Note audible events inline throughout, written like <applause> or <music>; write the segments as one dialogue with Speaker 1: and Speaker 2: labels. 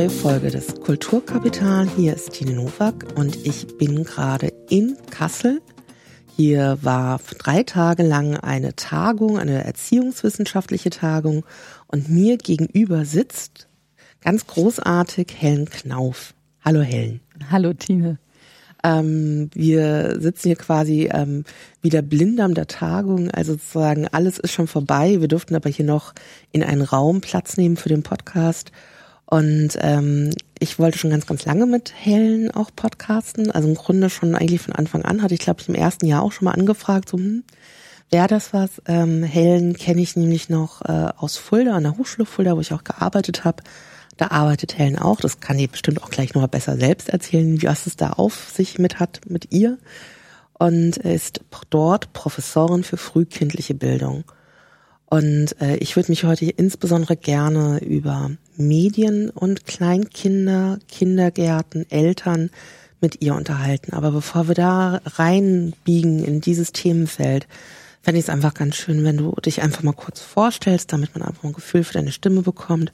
Speaker 1: neue Folge des Kulturkapital. Hier ist Tine Nowak und ich bin gerade in Kassel. Hier war drei Tage lang eine Tagung, eine erziehungswissenschaftliche Tagung und mir gegenüber sitzt ganz großartig Helen Knauf. Hallo Helen.
Speaker 2: Hallo Tine.
Speaker 1: Ähm, wir sitzen hier quasi ähm, wieder blind am der Tagung, also sozusagen alles ist schon vorbei. Wir durften aber hier noch in einen Raum Platz nehmen für den Podcast. Und ähm, ich wollte schon ganz, ganz lange mit Helen auch podcasten. Also im Grunde schon eigentlich von Anfang an hatte ich, glaube ich, im ersten Jahr auch schon mal angefragt, so, hm, wäre das was? Ähm, Helen kenne ich nämlich noch äh, aus Fulda, an der Hochschule Fulda, wo ich auch gearbeitet habe. Da arbeitet Helen auch. Das kann die bestimmt auch gleich noch mal besser selbst erzählen, was es da auf sich mit hat mit ihr. Und ist dort Professorin für frühkindliche Bildung. Und äh, ich würde mich heute insbesondere gerne über Medien und Kleinkinder, Kindergärten, Eltern mit ihr unterhalten. Aber bevor wir da reinbiegen in dieses Themenfeld, fände ich es einfach ganz schön, wenn du dich einfach mal kurz vorstellst, damit man einfach ein Gefühl für deine Stimme bekommt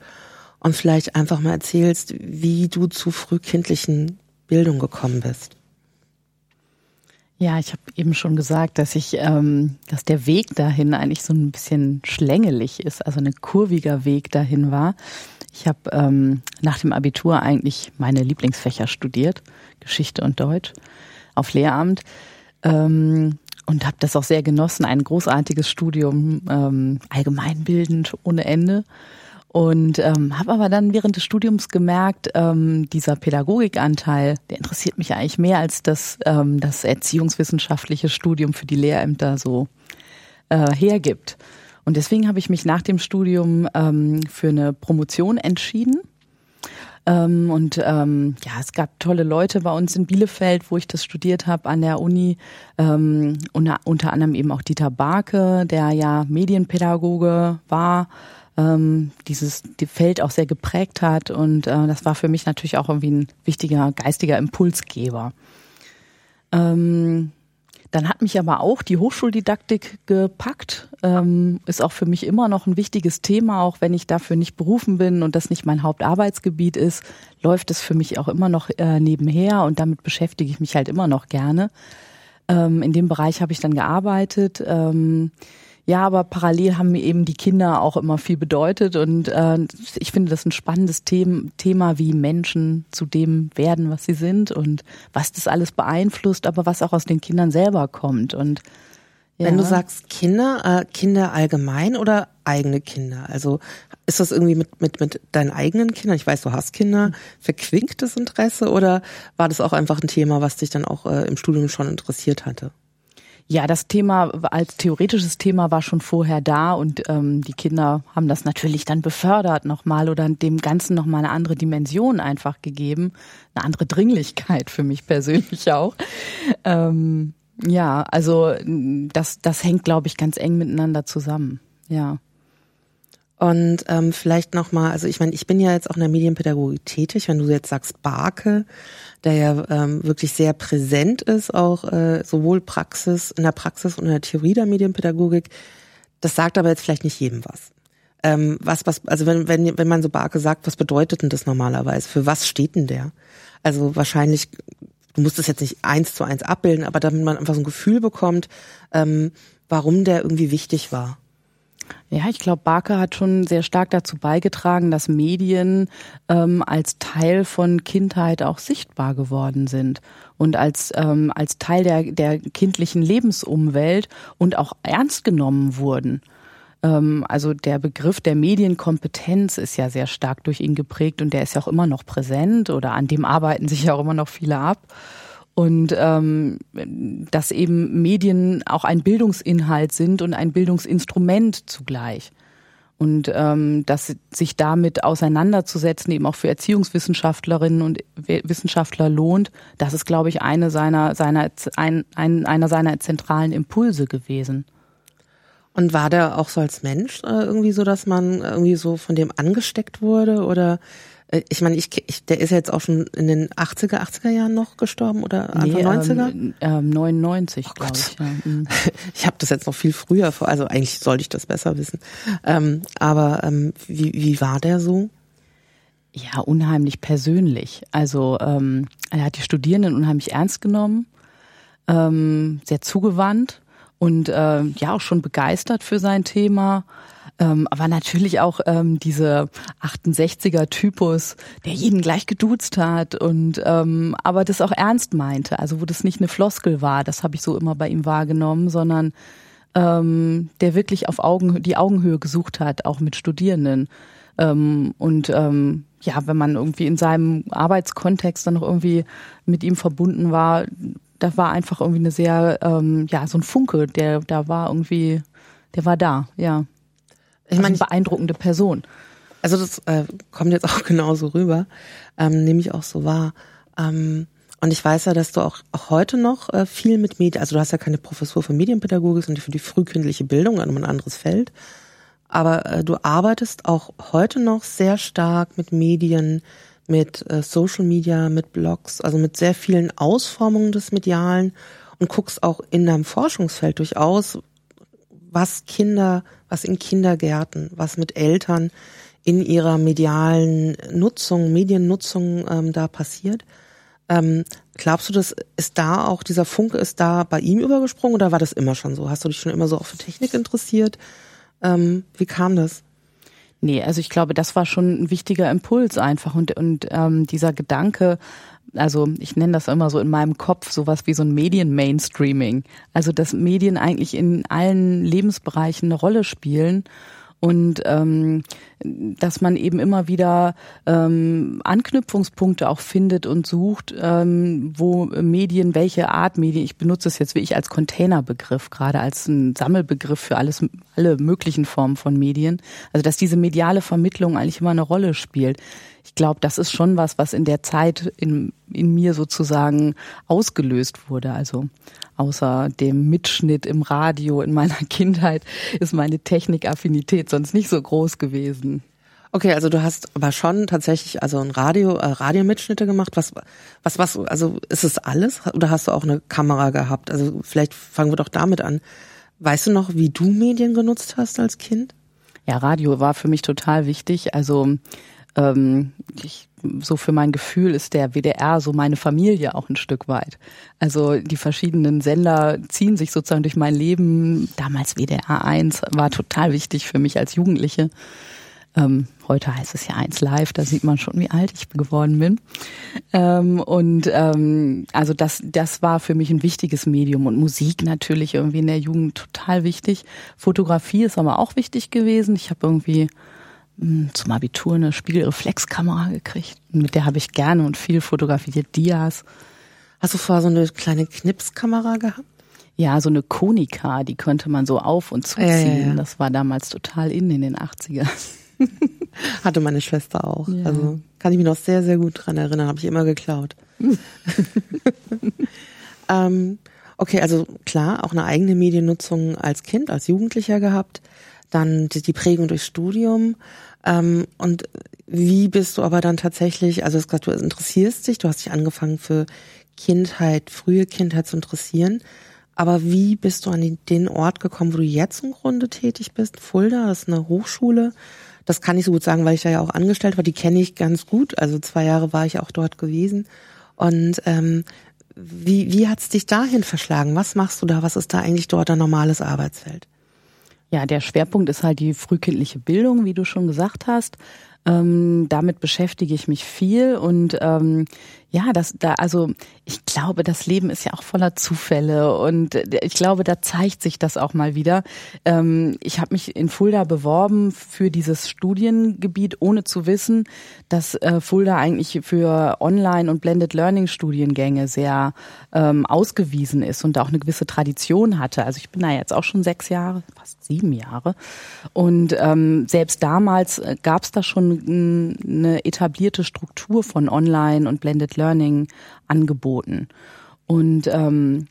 Speaker 1: und vielleicht einfach mal erzählst, wie du zu frühkindlichen Bildung gekommen bist.
Speaker 2: Ja, ich habe eben schon gesagt, dass ich, ähm, dass der Weg dahin eigentlich so ein bisschen schlängelig ist, also ein kurviger Weg dahin war. Ich habe ähm, nach dem Abitur eigentlich meine Lieblingsfächer studiert, Geschichte und Deutsch, auf Lehramt. Ähm, und habe das auch sehr genossen, ein großartiges Studium, ähm, allgemeinbildend ohne Ende. Und ähm, habe aber dann während des Studiums gemerkt, ähm, dieser Pädagogikanteil, der interessiert mich eigentlich mehr als das, ähm, das erziehungswissenschaftliche Studium für die Lehrämter so äh, hergibt. Und deswegen habe ich mich nach dem Studium ähm, für eine Promotion entschieden. Ähm, und ähm, ja, es gab tolle Leute bei uns in Bielefeld, wo ich das studiert habe an der Uni. Ähm, unter, unter anderem eben auch Dieter Barke, der ja Medienpädagoge war ähm, dieses die Feld auch sehr geprägt hat und äh, das war für mich natürlich auch irgendwie ein wichtiger geistiger Impulsgeber. Ähm, dann hat mich aber auch die Hochschuldidaktik gepackt. Ähm, ist auch für mich immer noch ein wichtiges Thema, auch wenn ich dafür nicht berufen bin und das nicht mein Hauptarbeitsgebiet ist, läuft es für mich auch immer noch äh, nebenher und damit beschäftige ich mich halt immer noch gerne. Ähm, in dem Bereich habe ich dann gearbeitet. Ähm, ja, aber parallel haben mir eben die Kinder auch immer viel bedeutet und äh, ich finde das ein spannendes Thema, Thema, wie Menschen zu dem werden, was sie sind und was das alles beeinflusst, aber was auch aus den Kindern selber kommt und
Speaker 1: ja. Wenn du sagst Kinder, äh, Kinder allgemein oder eigene Kinder? Also ist das irgendwie mit, mit, mit deinen eigenen Kindern? Ich weiß, du hast Kinder, verquinktes Interesse oder war das auch einfach ein Thema, was dich dann auch äh, im Studium schon interessiert hatte?
Speaker 2: Ja, das Thema als theoretisches Thema war schon vorher da und ähm, die Kinder haben das natürlich dann befördert nochmal oder dem Ganzen nochmal eine andere Dimension einfach gegeben, eine andere Dringlichkeit für mich persönlich auch. Ähm, ja, also das, das hängt, glaube ich, ganz eng miteinander zusammen. Ja.
Speaker 1: Und ähm, vielleicht nochmal, also ich meine, ich bin ja jetzt auch in der Medienpädagogik tätig, wenn du jetzt sagst Barke, der ja ähm, wirklich sehr präsent ist, auch äh, sowohl Praxis, in der Praxis und in der Theorie der Medienpädagogik. Das sagt aber jetzt vielleicht nicht jedem was. Ähm, was, was, also wenn, wenn, wenn man so Barke sagt, was bedeutet denn das normalerweise? Für was steht denn der? Also wahrscheinlich, du musst es jetzt nicht eins zu eins abbilden, aber damit man einfach so ein Gefühl bekommt, ähm, warum der irgendwie wichtig war.
Speaker 2: Ja, ich glaube, Barke hat schon sehr stark dazu beigetragen, dass Medien ähm, als Teil von Kindheit auch sichtbar geworden sind und als, ähm, als Teil der, der kindlichen Lebensumwelt und auch ernst genommen wurden. Ähm, also der Begriff der Medienkompetenz ist ja sehr stark durch ihn geprägt und der ist ja auch immer noch präsent oder an dem arbeiten sich ja auch immer noch viele ab und ähm, dass eben Medien auch ein Bildungsinhalt sind und ein Bildungsinstrument zugleich. Und ähm, dass sich damit auseinanderzusetzen eben auch für Erziehungswissenschaftlerinnen und Wissenschaftler lohnt, das ist, glaube ich, eine seiner, seiner, ein, ein, einer seiner zentralen Impulse gewesen.
Speaker 1: Und war der auch so als Mensch äh, irgendwie so, dass man irgendwie so von dem angesteckt wurde oder ich meine, ich, ich, der ist jetzt auch schon in den 80er, 80er Jahren noch gestorben oder Anfang nee, 90er?
Speaker 2: Ähm, ähm, 99, oh glaube ich. Ja.
Speaker 1: Mhm. <laughs> Ich habe das jetzt noch viel früher vor, also eigentlich sollte ich das besser wissen. Ähm, aber ähm, wie, wie war der so?
Speaker 2: Ja, unheimlich persönlich. Also ähm, er hat die Studierenden unheimlich ernst genommen, ähm, sehr zugewandt und äh, ja auch schon begeistert für sein Thema. Ähm, aber natürlich auch ähm, diese 68er Typus, der jeden gleich geduzt hat und ähm, aber das auch ernst meinte, also wo das nicht eine Floskel war, das habe ich so immer bei ihm wahrgenommen, sondern ähm, der wirklich auf Augen die Augenhöhe gesucht hat, auch mit Studierenden. Ähm, und ähm, ja, wenn man irgendwie in seinem Arbeitskontext dann noch irgendwie mit ihm verbunden war, da war einfach irgendwie eine sehr, ähm, ja, so ein Funke, der da war irgendwie, der war da, ja. Ich meine, also beeindruckende Person.
Speaker 1: Also das äh, kommt jetzt auch <laughs> genauso rüber, ähm, nehme ich auch so wahr. Ähm, und ich weiß ja, dass du auch, auch heute noch äh, viel mit Medien, also du hast ja keine Professur für Medienpädagogik und für die frühkindliche Bildung, an ein anderes Feld. Aber äh, du arbeitest auch heute noch sehr stark mit Medien, mit äh, Social Media, mit Blogs, also mit sehr vielen Ausformungen des Medialen und guckst auch in deinem Forschungsfeld durchaus, was Kinder, was in Kindergärten, was mit Eltern in ihrer medialen Nutzung, Mediennutzung ähm, da passiert. Ähm, glaubst du, das ist da auch, dieser Funke ist da bei ihm übergesprungen oder war das immer schon so? Hast du dich schon immer so auch für Technik interessiert? Ähm, wie kam das?
Speaker 2: Nee, also ich glaube, das war schon ein wichtiger Impuls einfach und, und ähm, dieser Gedanke, also ich nenne das immer so in meinem Kopf sowas wie so ein Medien-Mainstreaming. Also dass Medien eigentlich in allen Lebensbereichen eine Rolle spielen und ähm, dass man eben immer wieder ähm, Anknüpfungspunkte auch findet und sucht, ähm, wo Medien, welche Art Medien, ich benutze es jetzt wie ich als Containerbegriff, gerade als ein Sammelbegriff für alles, alle möglichen Formen von Medien, also dass diese mediale Vermittlung eigentlich immer eine Rolle spielt ich glaube, das ist schon was, was in der Zeit in, in mir sozusagen ausgelöst wurde. Also außer dem Mitschnitt im Radio in meiner <laughs> Kindheit ist meine Technikaffinität sonst nicht so groß gewesen.
Speaker 1: Okay, also du hast aber schon tatsächlich also ein Radio, äh, Radiomitschnitte gemacht. Was, was, was, also ist es alles oder hast du auch eine Kamera gehabt? Also vielleicht fangen wir doch damit an. Weißt du noch, wie du Medien genutzt hast als Kind?
Speaker 2: Ja, Radio war für mich total wichtig. Also ähm, ich, so für mein Gefühl ist der WDR so meine Familie auch ein Stück weit. Also die verschiedenen Sender ziehen sich sozusagen durch mein Leben. Damals WDR 1 war total wichtig für mich als Jugendliche. Ähm, heute heißt es ja eins live, da sieht man schon, wie alt ich geworden bin. Ähm, und ähm, also das, das war für mich ein wichtiges Medium und Musik natürlich irgendwie in der Jugend total wichtig. Fotografie ist aber auch wichtig gewesen. Ich habe irgendwie zum Abitur eine Spiegelreflexkamera gekriegt. Mit der habe ich gerne und viel fotografiert, Dias.
Speaker 1: Hast du vorher so eine kleine Knipskamera gehabt?
Speaker 2: Ja, so eine Konika, die konnte man so auf und zuziehen. Ja, ja, ja. Das war damals total in in den 80ern. <laughs>
Speaker 1: Hatte meine Schwester auch. Also kann ich mich noch sehr, sehr gut dran erinnern, habe ich immer geklaut. <laughs> ähm, okay, also klar, auch eine eigene Mediennutzung als Kind, als Jugendlicher gehabt. Dann die, die Prägung durchs Studium. Ähm, und wie bist du aber dann tatsächlich, also du interessierst dich, du hast dich angefangen für Kindheit, frühe Kindheit zu interessieren. Aber wie bist du an den Ort gekommen, wo du jetzt im Grunde tätig bist? Fulda, das ist eine Hochschule. Das kann ich so gut sagen, weil ich da ja auch angestellt war. Die kenne ich ganz gut. Also zwei Jahre war ich auch dort gewesen. Und ähm, wie, wie hat's dich dahin verschlagen? Was machst du da? Was ist da eigentlich dort ein normales Arbeitsfeld?
Speaker 2: Ja, der Schwerpunkt ist halt die frühkindliche Bildung, wie du schon gesagt hast. Ähm, damit beschäftige ich mich viel und ähm, ja, das da also ich glaube, das Leben ist ja auch voller Zufälle und ich glaube, da zeigt sich das auch mal wieder. Ähm, ich habe mich in Fulda beworben für dieses Studiengebiet, ohne zu wissen, dass äh, Fulda eigentlich für Online- und Blended Learning Studiengänge sehr ähm, ausgewiesen ist und auch eine gewisse Tradition hatte. Also ich bin da jetzt auch schon sechs Jahre, fast sieben Jahre und ähm, selbst damals äh, gab es da schon eine etablierte Struktur von Online und Blended Learning Angeboten. Und ähm,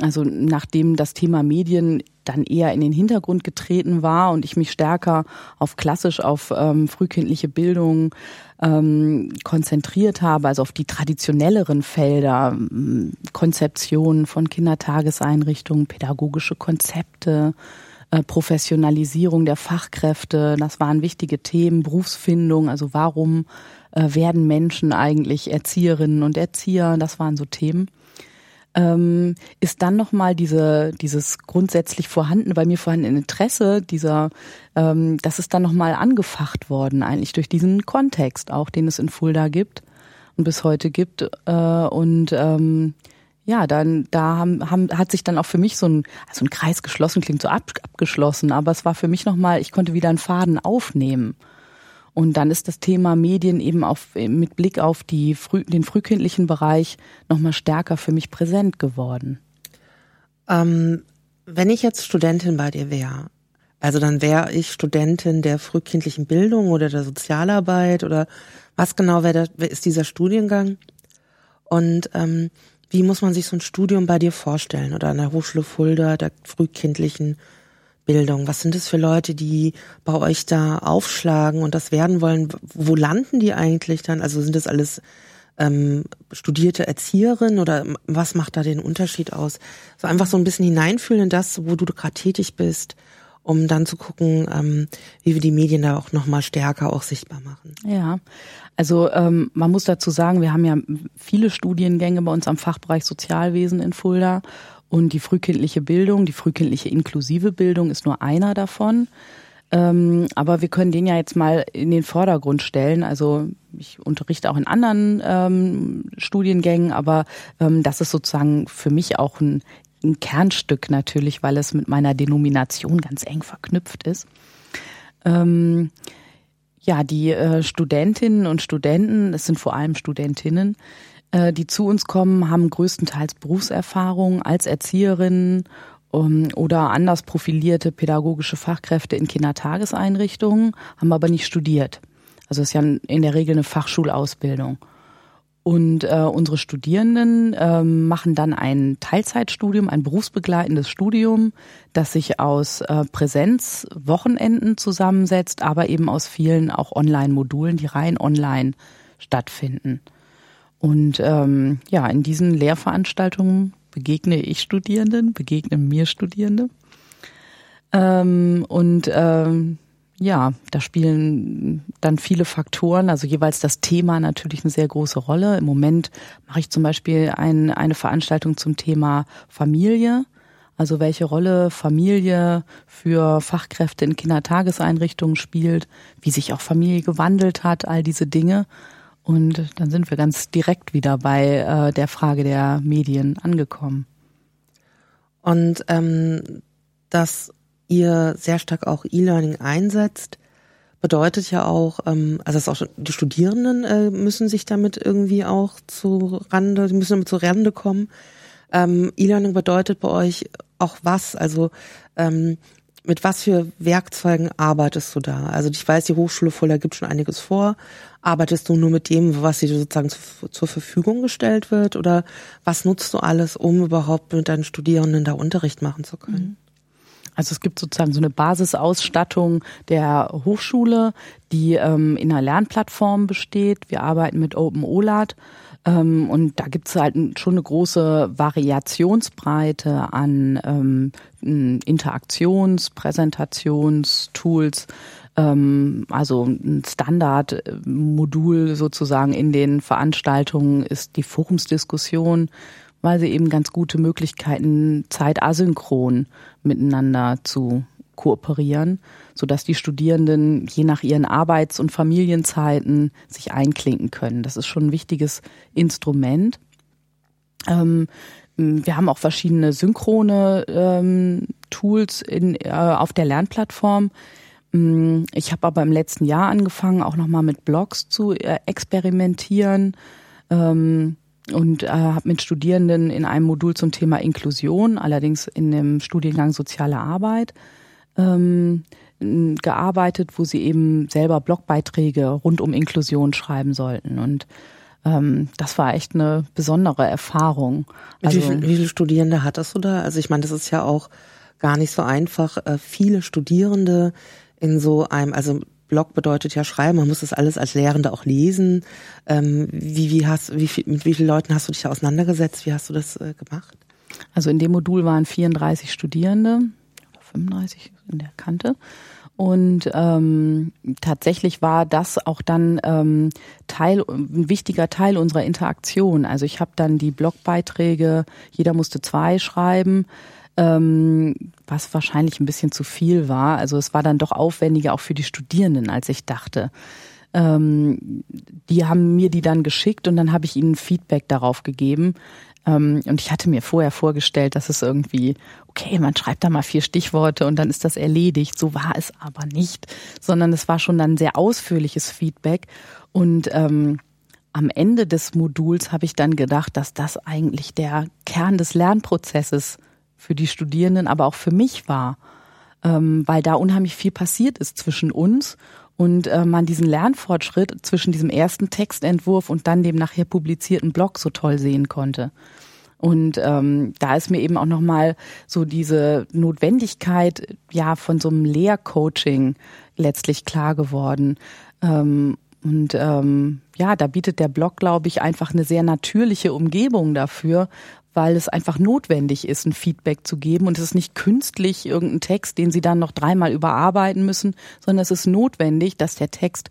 Speaker 2: also nachdem das Thema Medien dann eher in den Hintergrund getreten war und ich mich stärker auf klassisch auf ähm, frühkindliche Bildung ähm, konzentriert habe, also auf die traditionelleren Felder, Konzeptionen von Kindertageseinrichtungen, pädagogische Konzepte, äh, Professionalisierung der Fachkräfte, das waren wichtige Themen, Berufsfindung, also warum äh, werden Menschen eigentlich Erzieherinnen und Erzieher, das waren so Themen. Ähm, ist dann nochmal diese, dieses grundsätzlich vorhanden, bei mir vorhandene Interesse dieser, ähm, das ist dann nochmal angefacht worden, eigentlich durch diesen Kontext auch, den es in Fulda gibt und bis heute gibt. Äh, und ähm, ja, dann da haben, haben, hat sich dann auch für mich so ein, also ein Kreis geschlossen, klingt so ab, abgeschlossen, aber es war für mich nochmal, ich konnte wieder einen Faden aufnehmen. Und dann ist das Thema Medien eben auf, mit Blick auf die früh, den frühkindlichen Bereich nochmal stärker für mich präsent geworden.
Speaker 1: Ähm, wenn ich jetzt Studentin bei dir wäre, also dann wäre ich Studentin der frühkindlichen Bildung oder der Sozialarbeit oder was genau wäre ist dieser Studiengang? Und ähm, wie muss man sich so ein Studium bei dir vorstellen oder an der Hochschule Fulda, der frühkindlichen Bildung? Was sind das für Leute, die bei euch da aufschlagen und das werden wollen? Wo landen die eigentlich dann? Also sind das alles ähm, studierte Erzieherinnen oder was macht da den Unterschied aus? So einfach so ein bisschen hineinfühlen in das, wo du gerade tätig bist um dann zu gucken, ähm, wie wir die Medien da auch nochmal stärker auch sichtbar machen.
Speaker 2: Ja, also ähm, man muss dazu sagen, wir haben ja viele Studiengänge bei uns am Fachbereich Sozialwesen in Fulda und die frühkindliche Bildung, die frühkindliche inklusive Bildung ist nur einer davon. Ähm, aber wir können den ja jetzt mal in den Vordergrund stellen. Also ich unterrichte auch in anderen ähm, Studiengängen, aber ähm, das ist sozusagen für mich auch ein ein Kernstück natürlich, weil es mit meiner Denomination ganz eng verknüpft ist. Ähm, ja, die äh, Studentinnen und Studenten, es sind vor allem Studentinnen, äh, die zu uns kommen, haben größtenteils Berufserfahrung als Erzieherinnen um, oder anders profilierte pädagogische Fachkräfte in Kindertageseinrichtungen, haben aber nicht studiert. Also es ist ja in der Regel eine Fachschulausbildung. Und äh, unsere Studierenden äh, machen dann ein Teilzeitstudium, ein berufsbegleitendes Studium, das sich aus äh, Präsenzwochenenden zusammensetzt, aber eben aus vielen auch Online-Modulen, die rein online stattfinden. Und ähm, ja, in diesen Lehrveranstaltungen begegne ich Studierenden, begegnen mir Studierende. Ähm, und ähm, ja, da spielen dann viele Faktoren, also jeweils das Thema natürlich eine sehr große Rolle. Im Moment mache ich zum Beispiel ein, eine Veranstaltung zum Thema Familie. Also welche Rolle Familie für Fachkräfte in Kindertageseinrichtungen spielt, wie sich auch Familie gewandelt hat, all diese Dinge. Und dann sind wir ganz direkt wieder bei äh, der Frage der Medien angekommen.
Speaker 1: Und ähm, das ihr sehr stark auch E-Learning einsetzt, bedeutet ja auch, ähm, also es auch die Studierenden äh, müssen sich damit irgendwie auch zu Rande, die müssen damit zu Rande kommen. Ähm, E-Learning bedeutet bei euch auch was? Also ähm, mit was für Werkzeugen arbeitest du da? Also ich weiß, die Hochschule Fulda gibt schon einiges vor. Arbeitest du nur mit dem, was dir sozusagen zu, zur Verfügung gestellt wird? Oder was nutzt du alles, um überhaupt mit deinen Studierenden da Unterricht machen zu können? Mhm.
Speaker 2: Also es gibt sozusagen so eine Basisausstattung der Hochschule, die ähm, in einer Lernplattform besteht. Wir arbeiten mit OpenOLAT. Ähm, und da gibt es halt schon eine große Variationsbreite an ähm, Interaktions-, Präsentationstools, ähm, also ein Standardmodul sozusagen in den Veranstaltungen ist die Forumsdiskussion, weil sie eben ganz gute Möglichkeiten zeitasynchron miteinander zu kooperieren, so dass die Studierenden je nach ihren Arbeits- und Familienzeiten sich einklinken können. Das ist schon ein wichtiges Instrument. Ähm, wir haben auch verschiedene synchrone ähm, Tools in, äh, auf der Lernplattform. Mm, ich habe aber im letzten Jahr angefangen, auch nochmal mit Blogs zu äh, experimentieren. Ähm, und äh, habe mit Studierenden in einem Modul zum Thema Inklusion, allerdings in dem Studiengang Soziale Arbeit, ähm, gearbeitet, wo sie eben selber Blogbeiträge rund um Inklusion schreiben sollten. Und ähm, das war echt eine besondere Erfahrung.
Speaker 1: Also, wie, viel, wie viele Studierende hattest du da? Also ich meine, das ist ja auch gar nicht so einfach, äh, viele Studierende in so einem, also Blog bedeutet ja schreiben, man muss das alles als Lehrende auch lesen. Ähm, wie, wie hast, wie viel, mit wie vielen Leuten hast du dich da auseinandergesetzt? Wie hast du das äh, gemacht?
Speaker 2: Also in dem Modul waren 34 Studierende, 35 in der Kante. Und ähm, tatsächlich war das auch dann ähm, Teil, ein wichtiger Teil unserer Interaktion. Also ich habe dann die Blogbeiträge, jeder musste zwei schreiben, ähm, was wahrscheinlich ein bisschen zu viel war. Also es war dann doch aufwendiger auch für die Studierenden, als ich dachte. Ähm, die haben mir die dann geschickt und dann habe ich ihnen Feedback darauf gegeben. Ähm, und ich hatte mir vorher vorgestellt, dass es irgendwie, okay, man schreibt da mal vier Stichworte und dann ist das erledigt. So war es aber nicht, sondern es war schon dann sehr ausführliches Feedback. Und ähm, am Ende des Moduls habe ich dann gedacht, dass das eigentlich der Kern des Lernprozesses für die Studierenden, aber auch für mich war, ähm, weil da unheimlich viel passiert ist zwischen uns und äh, man diesen Lernfortschritt zwischen diesem ersten Textentwurf und dann dem nachher publizierten Blog so toll sehen konnte. Und ähm, da ist mir eben auch nochmal so diese Notwendigkeit ja von so einem Lehrcoaching letztlich klar geworden. Ähm, und ähm, ja, da bietet der Blog, glaube ich, einfach eine sehr natürliche Umgebung dafür, weil es einfach notwendig ist, ein Feedback zu geben. Und es ist nicht künstlich irgendein Text, den Sie dann noch dreimal überarbeiten müssen, sondern es ist notwendig, dass der Text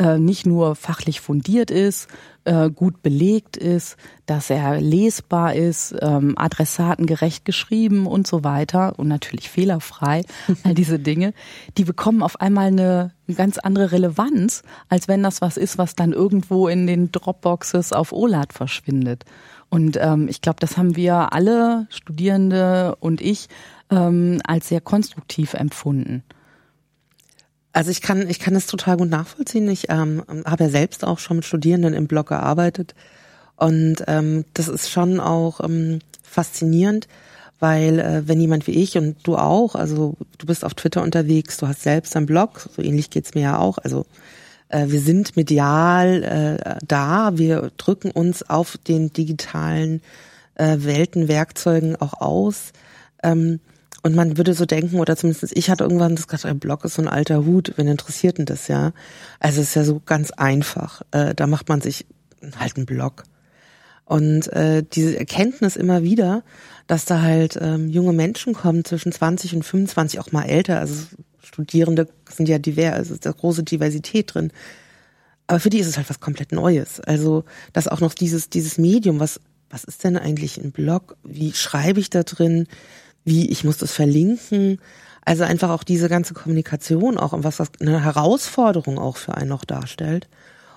Speaker 2: äh, nicht nur fachlich fundiert ist, äh, gut belegt ist, dass er lesbar ist, ähm, adressatengerecht geschrieben und so weiter und natürlich fehlerfrei. <laughs> All diese Dinge, die bekommen auf einmal eine, ganz andere Relevanz, als wenn das was ist, was dann irgendwo in den Dropboxes auf OLAD verschwindet. Und ähm, ich glaube, das haben wir alle Studierende und ich ähm, als sehr konstruktiv empfunden.
Speaker 1: Also ich kann, ich kann das total gut nachvollziehen. Ich ähm, habe ja selbst auch schon mit Studierenden im Blog gearbeitet. Und ähm, das ist schon auch ähm, faszinierend, weil äh, wenn jemand wie ich und du auch, also du bist auf Twitter unterwegs, du hast selbst einen Blog, so ähnlich geht's mir ja auch. Also äh, wir sind medial äh, da, wir drücken uns auf den digitalen äh, Weltenwerkzeugen auch aus. Ähm, und man würde so denken, oder zumindest ich hatte irgendwann das gesagt, ein Blog ist so ein alter Hut, wen interessiert denn das, ja? Also es ist ja so ganz einfach. Äh, da macht man sich halt einen Blog. Und äh, diese Erkenntnis immer wieder, dass da halt ähm, junge Menschen kommen zwischen 20 und 25, auch mal älter, also Studierende sind ja divers, also ist da große Diversität drin. Aber für die ist es halt was komplett Neues. Also, dass auch noch dieses, dieses Medium, was, was ist denn eigentlich ein Blog? Wie schreibe ich da drin? Wie, ich muss das verlinken? Also einfach auch diese ganze Kommunikation auch und was das eine Herausforderung auch für einen noch darstellt.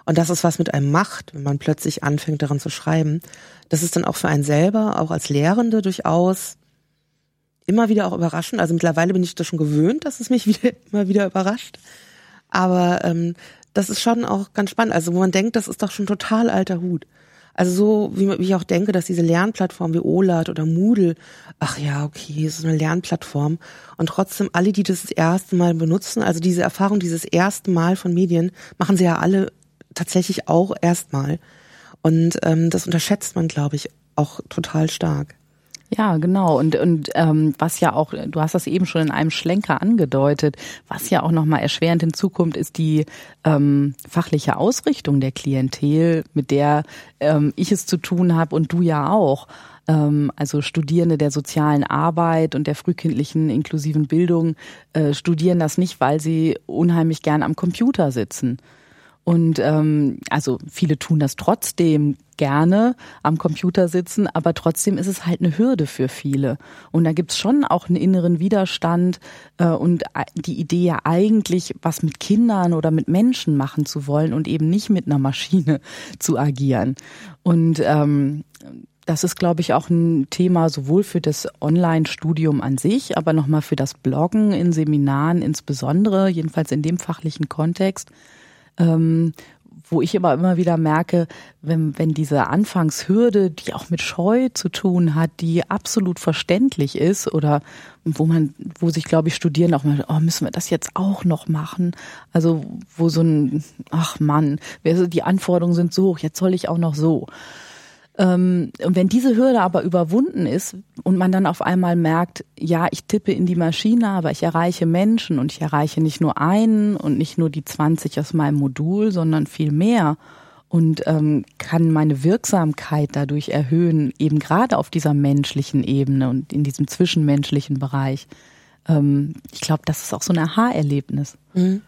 Speaker 1: Und das ist was mit einem macht, wenn man plötzlich anfängt daran zu schreiben. Das ist dann auch für einen selber, auch als Lehrende durchaus immer wieder auch überraschend. Also mittlerweile bin ich das schon gewöhnt, dass es mich <laughs> wieder immer wieder überrascht. Aber ähm, das ist schon auch ganz spannend. Also wo man denkt, das ist doch schon total alter Hut. Also so, wie, wie ich auch denke, dass diese Lernplattformen wie OLAT oder Moodle, ach ja, okay, ist eine Lernplattform. Und trotzdem alle, die das, das erste Mal benutzen, also diese Erfahrung dieses ersten Mal von Medien, machen sie ja alle tatsächlich auch erstmal. Und ähm, das unterschätzt man, glaube ich, auch total stark.
Speaker 2: Ja, genau. Und, und ähm, was ja auch, du hast das eben schon in einem Schlenker angedeutet, was ja auch nochmal erschwerend hinzukommt, ist die ähm, fachliche Ausrichtung der Klientel, mit der ähm, ich es zu tun habe und du ja auch. Ähm, also Studierende der sozialen Arbeit und der frühkindlichen inklusiven Bildung äh, studieren das nicht, weil sie unheimlich gern am Computer sitzen und ähm, also viele tun das trotzdem gerne am Computer sitzen, aber trotzdem ist es halt eine Hürde für viele. Und da gibt's schon auch einen inneren Widerstand äh, und die Idee ja eigentlich, was mit Kindern oder mit Menschen machen zu wollen und eben nicht mit einer Maschine <laughs> zu agieren. Und ähm, das ist, glaube ich, auch ein Thema sowohl für das Online-Studium an sich, aber nochmal für das Bloggen in Seminaren insbesondere, jedenfalls in dem fachlichen Kontext ähm, wo ich immer immer wieder merke, wenn, wenn diese Anfangshürde, die auch mit Scheu zu tun hat, die absolut verständlich ist oder wo man, wo sich, glaube ich, Studierende auch mal, oh, müssen wir das jetzt auch noch machen? Also wo so ein, ach Mann, die Anforderungen sind so hoch, jetzt soll ich auch noch so. Ähm, und wenn diese Hürde aber überwunden ist und man dann auf einmal merkt, ja, ich tippe in die Maschine, aber ich erreiche Menschen und ich erreiche nicht nur einen und nicht nur die 20 aus meinem Modul, sondern viel mehr und ähm, kann meine Wirksamkeit dadurch erhöhen, eben gerade auf dieser menschlichen Ebene und in diesem zwischenmenschlichen Bereich, ähm, ich glaube, das ist auch so ein Aha-Erlebnis. Mhm.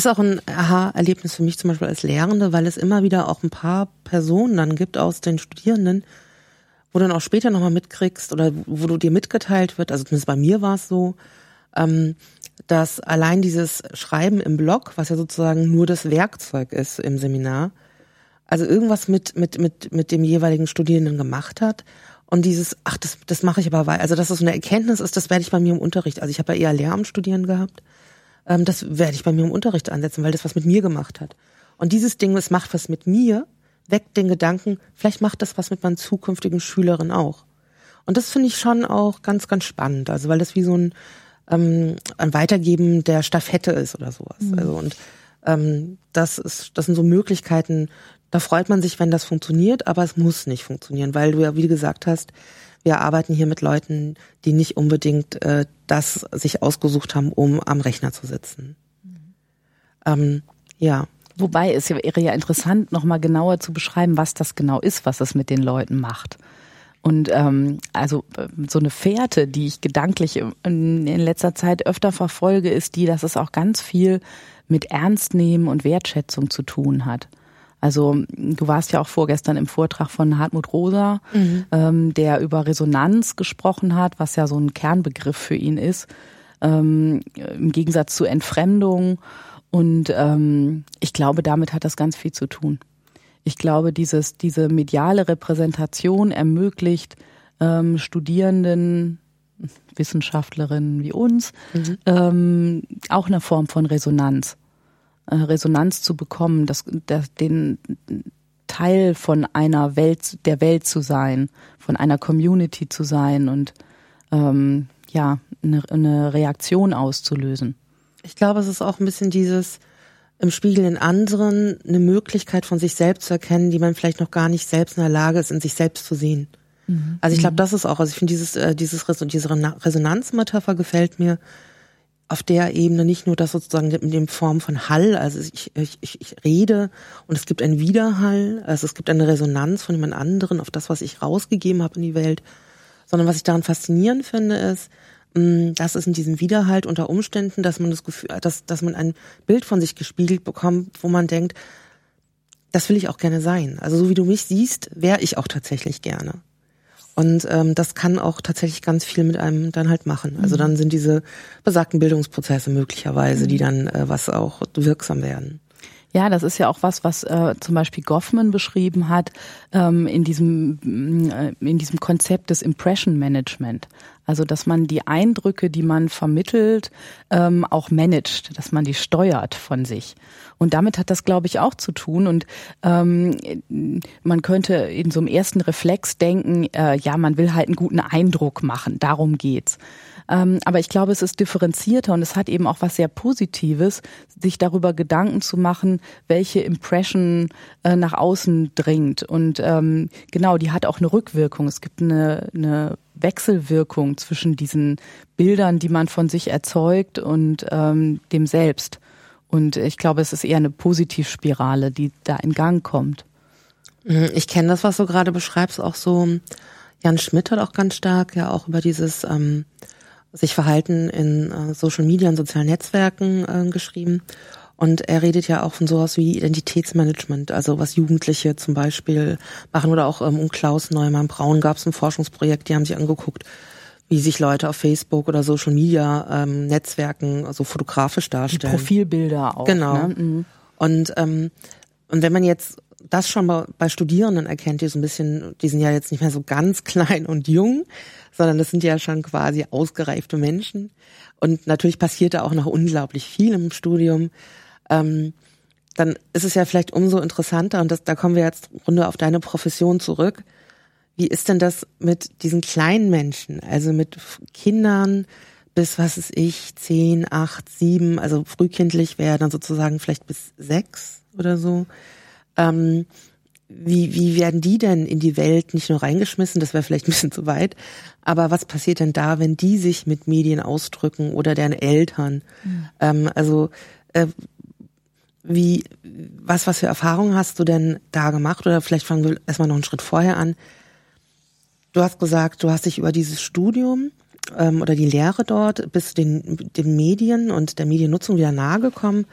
Speaker 1: Ist auch ein Aha-Erlebnis für mich zum Beispiel als Lehrende, weil es immer wieder auch ein paar Personen dann gibt aus den Studierenden, wo du dann auch später nochmal mitkriegst oder wo du dir mitgeteilt wird, also zumindest bei mir war es so, ähm, dass allein dieses Schreiben im Blog, was ja sozusagen nur das Werkzeug ist im Seminar, also irgendwas mit, mit, mit, mit dem jeweiligen Studierenden gemacht hat. Und dieses, ach, das, das mache ich aber weiter. Also, dass das so eine Erkenntnis ist, das werde ich bei mir im Unterricht. Also, ich habe ja eher Lehramt studieren gehabt. Ähm, das werde ich bei mir im Unterricht ansetzen, weil das was mit mir gemacht hat. Und dieses Ding, es macht was mit mir, weckt den Gedanken, vielleicht macht das was mit meinen zukünftigen Schülerinnen auch. Und das finde ich schon auch ganz, ganz spannend. Also, weil das wie so ein, ähm, ein Weitergeben der Staffette ist oder sowas. Mhm. Also, und ähm, das ist, das sind so Möglichkeiten, da freut man sich, wenn das funktioniert, aber es muss nicht funktionieren, weil du ja, wie du gesagt hast, wir arbeiten hier mit Leuten, die nicht unbedingt äh, das sich ausgesucht haben, um am Rechner zu sitzen. Ähm, ja.
Speaker 2: Wobei es wäre ja interessant, nochmal genauer zu beschreiben, was das genau ist, was es mit den Leuten macht. Und ähm, also äh, so eine Fährte, die ich gedanklich in, in letzter Zeit öfter verfolge, ist die, dass es auch ganz viel mit Ernstnehmen und Wertschätzung zu tun hat. Also du warst ja auch vorgestern im Vortrag von Hartmut Rosa, mhm. ähm, der über Resonanz gesprochen hat, was ja so ein Kernbegriff für ihn ist, ähm, im Gegensatz zu Entfremdung. Und ähm, ich glaube, damit hat das ganz viel zu tun. Ich glaube, dieses, diese mediale Repräsentation ermöglicht ähm, Studierenden, Wissenschaftlerinnen wie uns, mhm. ähm, auch eine Form von Resonanz. Äh, Resonanz zu bekommen, das, das, den Teil von einer Welt, der Welt zu sein, von einer Community zu sein und ähm, ja, eine, eine Reaktion auszulösen.
Speaker 1: Ich glaube, es ist auch ein bisschen dieses im Spiegel in anderen eine Möglichkeit von sich selbst zu erkennen, die man vielleicht noch gar nicht selbst in der Lage ist, in sich selbst zu sehen. Mhm. Also ich glaube, mhm. das ist auch, also ich finde dieses, äh, dieses diese Resonanzmetapher gefällt mir, auf der Ebene nicht nur das sozusagen in dem Form von Hall, also ich, ich, ich, rede und es gibt einen Widerhall, also es gibt eine Resonanz von jemand anderen auf das, was ich rausgegeben habe in die Welt, sondern was ich daran faszinierend finde, ist, mm, dass es in diesem Widerhalt unter Umständen, dass man das Gefühl, dass, dass man ein Bild von sich gespiegelt bekommt, wo man denkt, das will ich auch gerne sein. Also so wie du mich siehst, wäre ich auch tatsächlich gerne. Und ähm, das kann auch tatsächlich ganz viel mit einem dann halt machen. Also mhm. dann sind diese besagten Bildungsprozesse möglicherweise, die mhm. dann äh, was auch wirksam werden.
Speaker 2: Ja, das ist ja auch was, was äh, zum Beispiel Goffman beschrieben hat ähm, in diesem äh, in diesem Konzept des Impression Management. Also dass man die Eindrücke, die man vermittelt, ähm, auch managt, dass man die steuert von sich. Und damit hat das, glaube ich, auch zu tun. Und ähm, man könnte in so einem ersten Reflex denken, äh, ja, man will halt einen guten Eindruck machen. Darum geht's. Ähm, aber ich glaube, es ist differenzierter und es hat eben auch was sehr Positives, sich darüber Gedanken zu machen, welche Impression äh, nach außen dringt. Und ähm, genau, die hat auch eine Rückwirkung. Es gibt eine, eine Wechselwirkung zwischen diesen Bildern, die man von sich erzeugt und ähm, dem Selbst. Und ich glaube, es ist eher eine Positivspirale, die da in Gang kommt.
Speaker 1: Mhm, ich kenne das, was du gerade beschreibst, auch so. Jan Schmidt hat auch ganz stark ja auch über dieses ähm, sich Verhalten in äh, Social Media und sozialen Netzwerken äh, geschrieben. Und er redet ja auch von sowas wie Identitätsmanagement, also was Jugendliche zum Beispiel machen oder auch ähm, um Klaus Neumann Braun gab es ein Forschungsprojekt, die haben sich angeguckt, wie sich Leute auf Facebook oder Social Media ähm, Netzwerken also fotografisch darstellen.
Speaker 2: Die Profilbilder auch.
Speaker 1: Genau. Ne? Mhm. Und ähm, und wenn man jetzt das schon bei, bei Studierenden erkennt, die so ein bisschen, die sind ja jetzt nicht mehr so ganz <laughs> klein und jung, sondern das sind ja schon quasi ausgereifte Menschen. Und natürlich passiert da auch noch unglaublich viel im Studium. Ähm, dann ist es ja vielleicht umso interessanter, und das, da kommen wir jetzt runter auf deine Profession zurück. Wie ist denn das mit diesen kleinen Menschen, also mit Kindern bis, was ist ich, zehn, acht, sieben, also frühkindlich wäre dann sozusagen vielleicht bis sechs oder so. Ähm, wie, wie werden die denn in die Welt nicht nur reingeschmissen, das wäre vielleicht ein bisschen <laughs> zu weit, aber was passiert denn da, wenn die sich mit Medien ausdrücken oder deren Eltern? Mhm. Ähm, also äh, wie, was, was für Erfahrungen hast du denn da gemacht? Oder vielleicht fangen wir erstmal noch einen Schritt vorher an. Du hast gesagt, du hast dich über dieses Studium ähm, oder die Lehre dort, bist du den, den Medien und der Mediennutzung wieder nahe gekommen.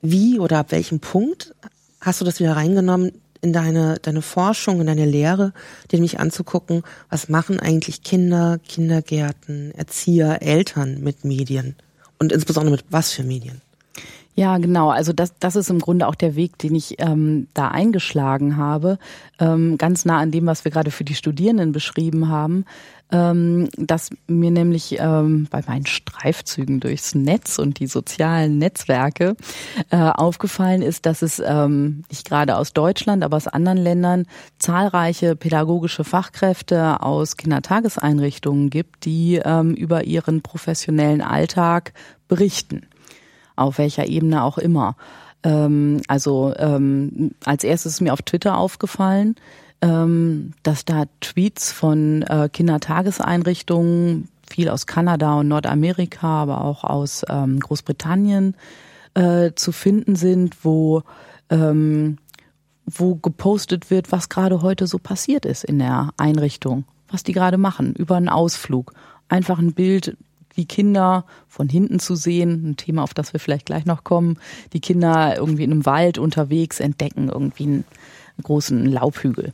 Speaker 1: Wie oder ab welchem Punkt hast du das wieder reingenommen in deine, deine Forschung, in deine Lehre, dir nämlich anzugucken, was machen eigentlich Kinder, Kindergärten, Erzieher, Eltern mit Medien? Und insbesondere mit was für Medien?
Speaker 2: Ja, genau. Also das, das ist im Grunde auch der Weg, den ich ähm, da eingeschlagen habe, ähm, ganz nah an dem, was wir gerade für die Studierenden beschrieben haben, ähm, dass mir nämlich ähm, bei meinen Streifzügen durchs Netz und die sozialen Netzwerke äh, aufgefallen ist, dass es ähm, nicht gerade aus Deutschland, aber aus anderen Ländern zahlreiche pädagogische Fachkräfte aus Kindertageseinrichtungen gibt, die ähm, über ihren professionellen Alltag berichten auf welcher Ebene auch immer. Ähm, also ähm, als erstes ist mir auf Twitter aufgefallen, ähm, dass da Tweets von äh, Kindertageseinrichtungen, viel aus Kanada und Nordamerika, aber auch aus ähm, Großbritannien äh, zu finden sind, wo ähm, wo gepostet wird, was gerade heute so passiert ist in der Einrichtung, was die gerade machen, über einen Ausflug. Einfach ein Bild, die Kinder von hinten zu sehen, ein Thema, auf das wir vielleicht gleich noch kommen, die Kinder irgendwie in einem Wald unterwegs entdecken, irgendwie einen großen Laubhügel.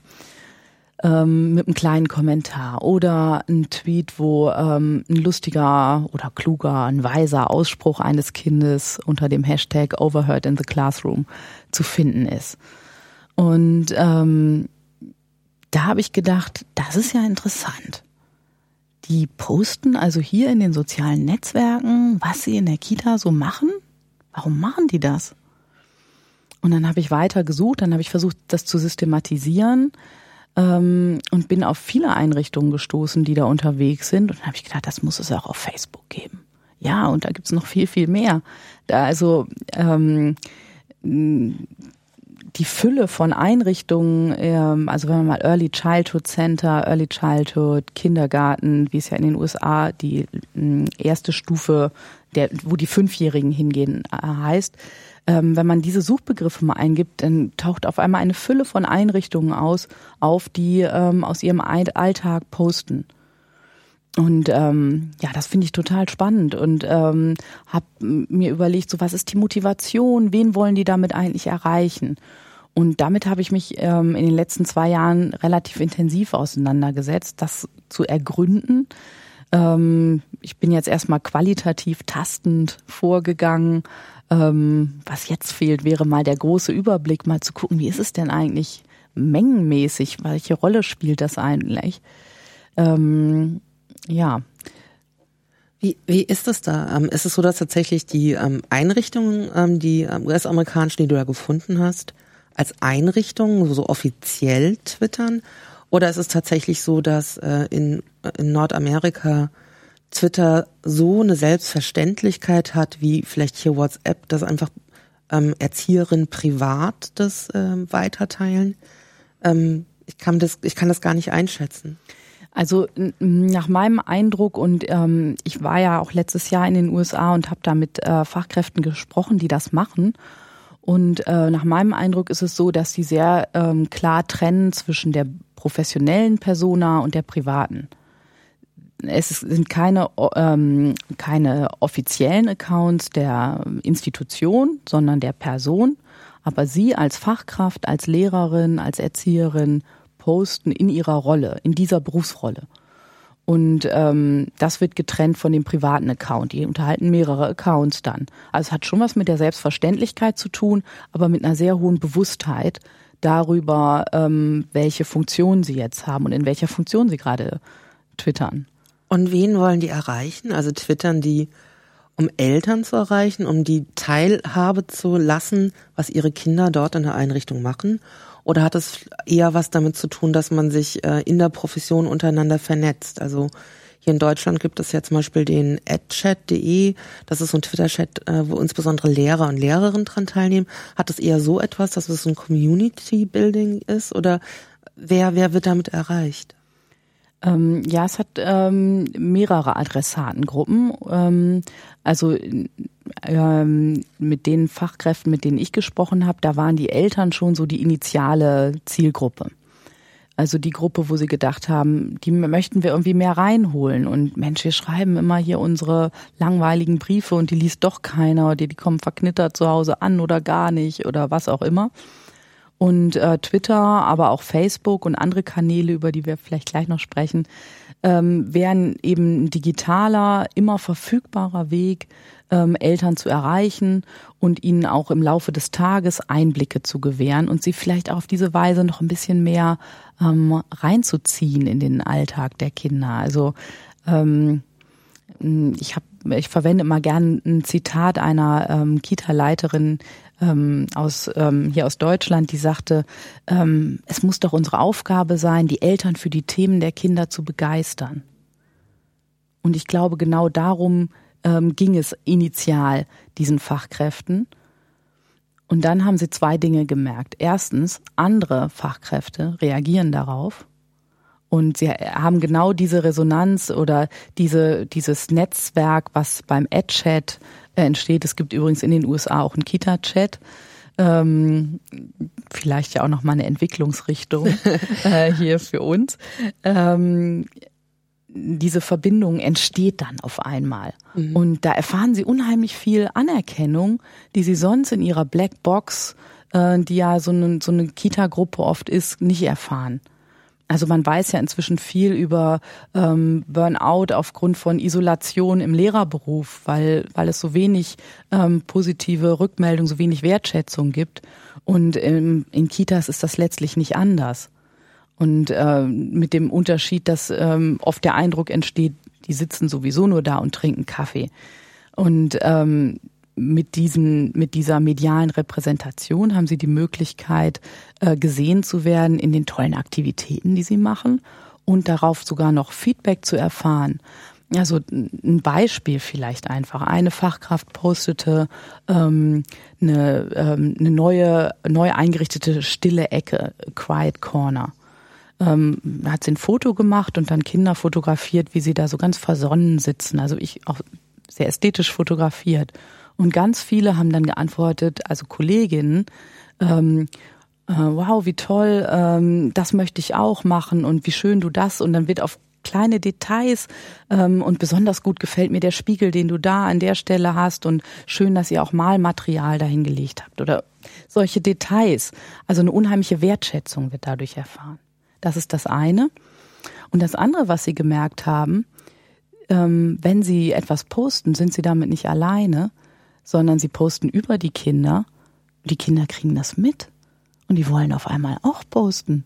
Speaker 2: Ähm, mit einem kleinen Kommentar oder ein Tweet, wo ähm, ein lustiger oder kluger, ein weiser Ausspruch eines Kindes unter dem Hashtag Overheard in the Classroom zu finden ist. Und ähm, da habe ich gedacht, das ist ja interessant die posten also hier in den sozialen Netzwerken, was sie in der Kita so machen. Warum machen die das? Und dann habe ich weiter gesucht, dann habe ich versucht, das zu systematisieren ähm, und bin auf viele Einrichtungen gestoßen, die da unterwegs sind. Und dann habe ich gedacht, das muss es auch auf Facebook geben. Ja, und da gibt's noch viel, viel mehr. Da also ähm, die Fülle von Einrichtungen, ähm, also wenn man mal Early Childhood Center, Early Childhood, Kindergarten, wie es ja in den USA die ähm, erste Stufe, der, wo die Fünfjährigen hingehen, äh, heißt, ähm, wenn man diese Suchbegriffe mal eingibt, dann taucht auf einmal eine Fülle von Einrichtungen aus, auf die ähm, aus ihrem Alltag posten. Und ähm, ja, das finde ich total spannend und ähm, habe mir überlegt, so was ist die Motivation, wen wollen die damit eigentlich erreichen? Und damit habe ich mich ähm, in den letzten zwei Jahren relativ intensiv auseinandergesetzt, das zu ergründen. Ähm, ich bin jetzt erstmal qualitativ tastend vorgegangen. Ähm, was jetzt fehlt, wäre mal der große Überblick, mal zu gucken, wie ist es denn eigentlich mengenmäßig? Welche Rolle spielt das eigentlich? Ähm, ja.
Speaker 1: Wie, wie ist es da? Ähm, ist es so, dass tatsächlich die ähm, Einrichtungen, die US-amerikanischen, die du da gefunden hast, als Einrichtungen so offiziell twittern? Oder ist es tatsächlich so, dass äh, in, in Nordamerika Twitter so eine Selbstverständlichkeit hat, wie vielleicht hier WhatsApp, dass einfach ähm, Erzieherinnen privat das ähm, weiterteilen? Ähm, ich kann das, ich kann das gar nicht einschätzen.
Speaker 2: Also nach meinem Eindruck und ähm, ich war ja auch letztes Jahr in den USA und habe da mit äh, Fachkräften gesprochen, die das machen. Und äh, nach meinem Eindruck ist es so, dass sie sehr ähm, klar trennen zwischen der professionellen Persona und der privaten. Es sind keine, ähm, keine offiziellen Accounts der Institution, sondern der Person. Aber sie als Fachkraft, als Lehrerin, als Erzieherin posten in ihrer Rolle, in dieser Berufsrolle. Und ähm, das wird getrennt von dem privaten Account. Die unterhalten mehrere Accounts dann. Also es hat schon was mit der Selbstverständlichkeit zu tun, aber mit einer sehr hohen Bewusstheit darüber, ähm, welche Funktion sie jetzt haben und in welcher Funktion sie gerade twittern.
Speaker 1: Und wen wollen die erreichen? Also twittern die, um Eltern zu erreichen, um die Teilhabe zu lassen, was ihre Kinder dort in der Einrichtung machen? Oder hat es eher was damit zu tun, dass man sich äh, in der Profession untereinander vernetzt? Also hier in Deutschland gibt es ja zum Beispiel den adchat.de, das ist so ein Twitter-Chat, äh, wo insbesondere Lehrer und Lehrerinnen dran teilnehmen. Hat es eher so etwas, dass es ein Community-Building ist? Oder wer, wer wird damit erreicht?
Speaker 2: Ähm, ja, es hat ähm, mehrere Adressatengruppen. Ähm, also ähm, mit den Fachkräften, mit denen ich gesprochen habe, da waren die Eltern schon so die initiale Zielgruppe. Also die Gruppe, wo sie gedacht haben, die möchten wir irgendwie mehr reinholen. Und Mensch, wir schreiben immer hier unsere langweiligen Briefe und die liest doch keiner oder die kommen verknittert zu Hause an oder gar nicht oder was auch immer. Und äh, Twitter, aber auch Facebook und andere Kanäle, über die wir vielleicht gleich noch sprechen, ähm, wären eben ein digitaler, immer verfügbarer Weg, ähm, Eltern zu erreichen und ihnen auch im Laufe des Tages Einblicke zu gewähren und sie vielleicht auch auf diese Weise noch ein bisschen mehr ähm, reinzuziehen in den Alltag der Kinder. Also ähm, ich habe ich verwende immer gern ein Zitat einer ähm, Kita-Leiterin ähm, aus ähm, hier aus Deutschland, die sagte: ähm, Es muss doch unsere Aufgabe sein, die Eltern für die Themen der Kinder zu begeistern. Und ich glaube, genau darum ähm, ging es initial diesen Fachkräften. Und dann haben sie zwei Dinge gemerkt. Erstens, andere Fachkräfte reagieren darauf. Und sie haben genau diese Resonanz oder diese, dieses Netzwerk, was beim Ad-Chat äh, entsteht. Es gibt übrigens in den USA auch einen Kita-Chat. Ähm, vielleicht ja auch noch mal eine Entwicklungsrichtung <laughs> äh, hier für uns. Ähm, diese Verbindung entsteht dann auf einmal. Mhm. Und da erfahren sie unheimlich viel Anerkennung, die sie sonst in ihrer Black Box, äh, die ja so eine, so eine Kita-Gruppe oft ist, nicht erfahren. Also man weiß ja inzwischen viel über ähm, Burnout aufgrund von Isolation im Lehrerberuf, weil, weil es so wenig ähm, positive Rückmeldung, so wenig Wertschätzung gibt. Und ähm, in Kitas ist das letztlich nicht anders. Und äh, mit dem Unterschied, dass ähm, oft der Eindruck entsteht, die sitzen sowieso nur da und trinken Kaffee. Und ähm, mit diesen, mit dieser medialen Repräsentation haben sie die Möglichkeit, äh, gesehen zu werden in den tollen Aktivitäten, die sie machen und darauf sogar noch Feedback zu erfahren. Also ein Beispiel vielleicht einfach. Eine Fachkraft postete ähm, eine, ähm, eine neue, neu eingerichtete stille Ecke, Quiet Corner ähm, hat sie ein Foto gemacht und dann Kinder fotografiert, wie sie da so ganz versonnen sitzen. Also ich auch sehr ästhetisch fotografiert. Und ganz viele haben dann geantwortet, also Kolleginnen, ähm, äh, wow, wie toll, ähm, das möchte ich auch machen und wie schön du das. Und dann wird auf kleine Details ähm, und besonders gut gefällt mir der Spiegel, den du da an der Stelle hast und schön, dass ihr auch Malmaterial dahingelegt habt oder solche Details. Also eine unheimliche Wertschätzung wird dadurch erfahren. Das ist das eine. Und das andere, was sie gemerkt haben, ähm, wenn sie etwas posten, sind sie damit nicht alleine, sondern sie posten über die Kinder. Die Kinder kriegen das mit und die wollen auf einmal auch posten.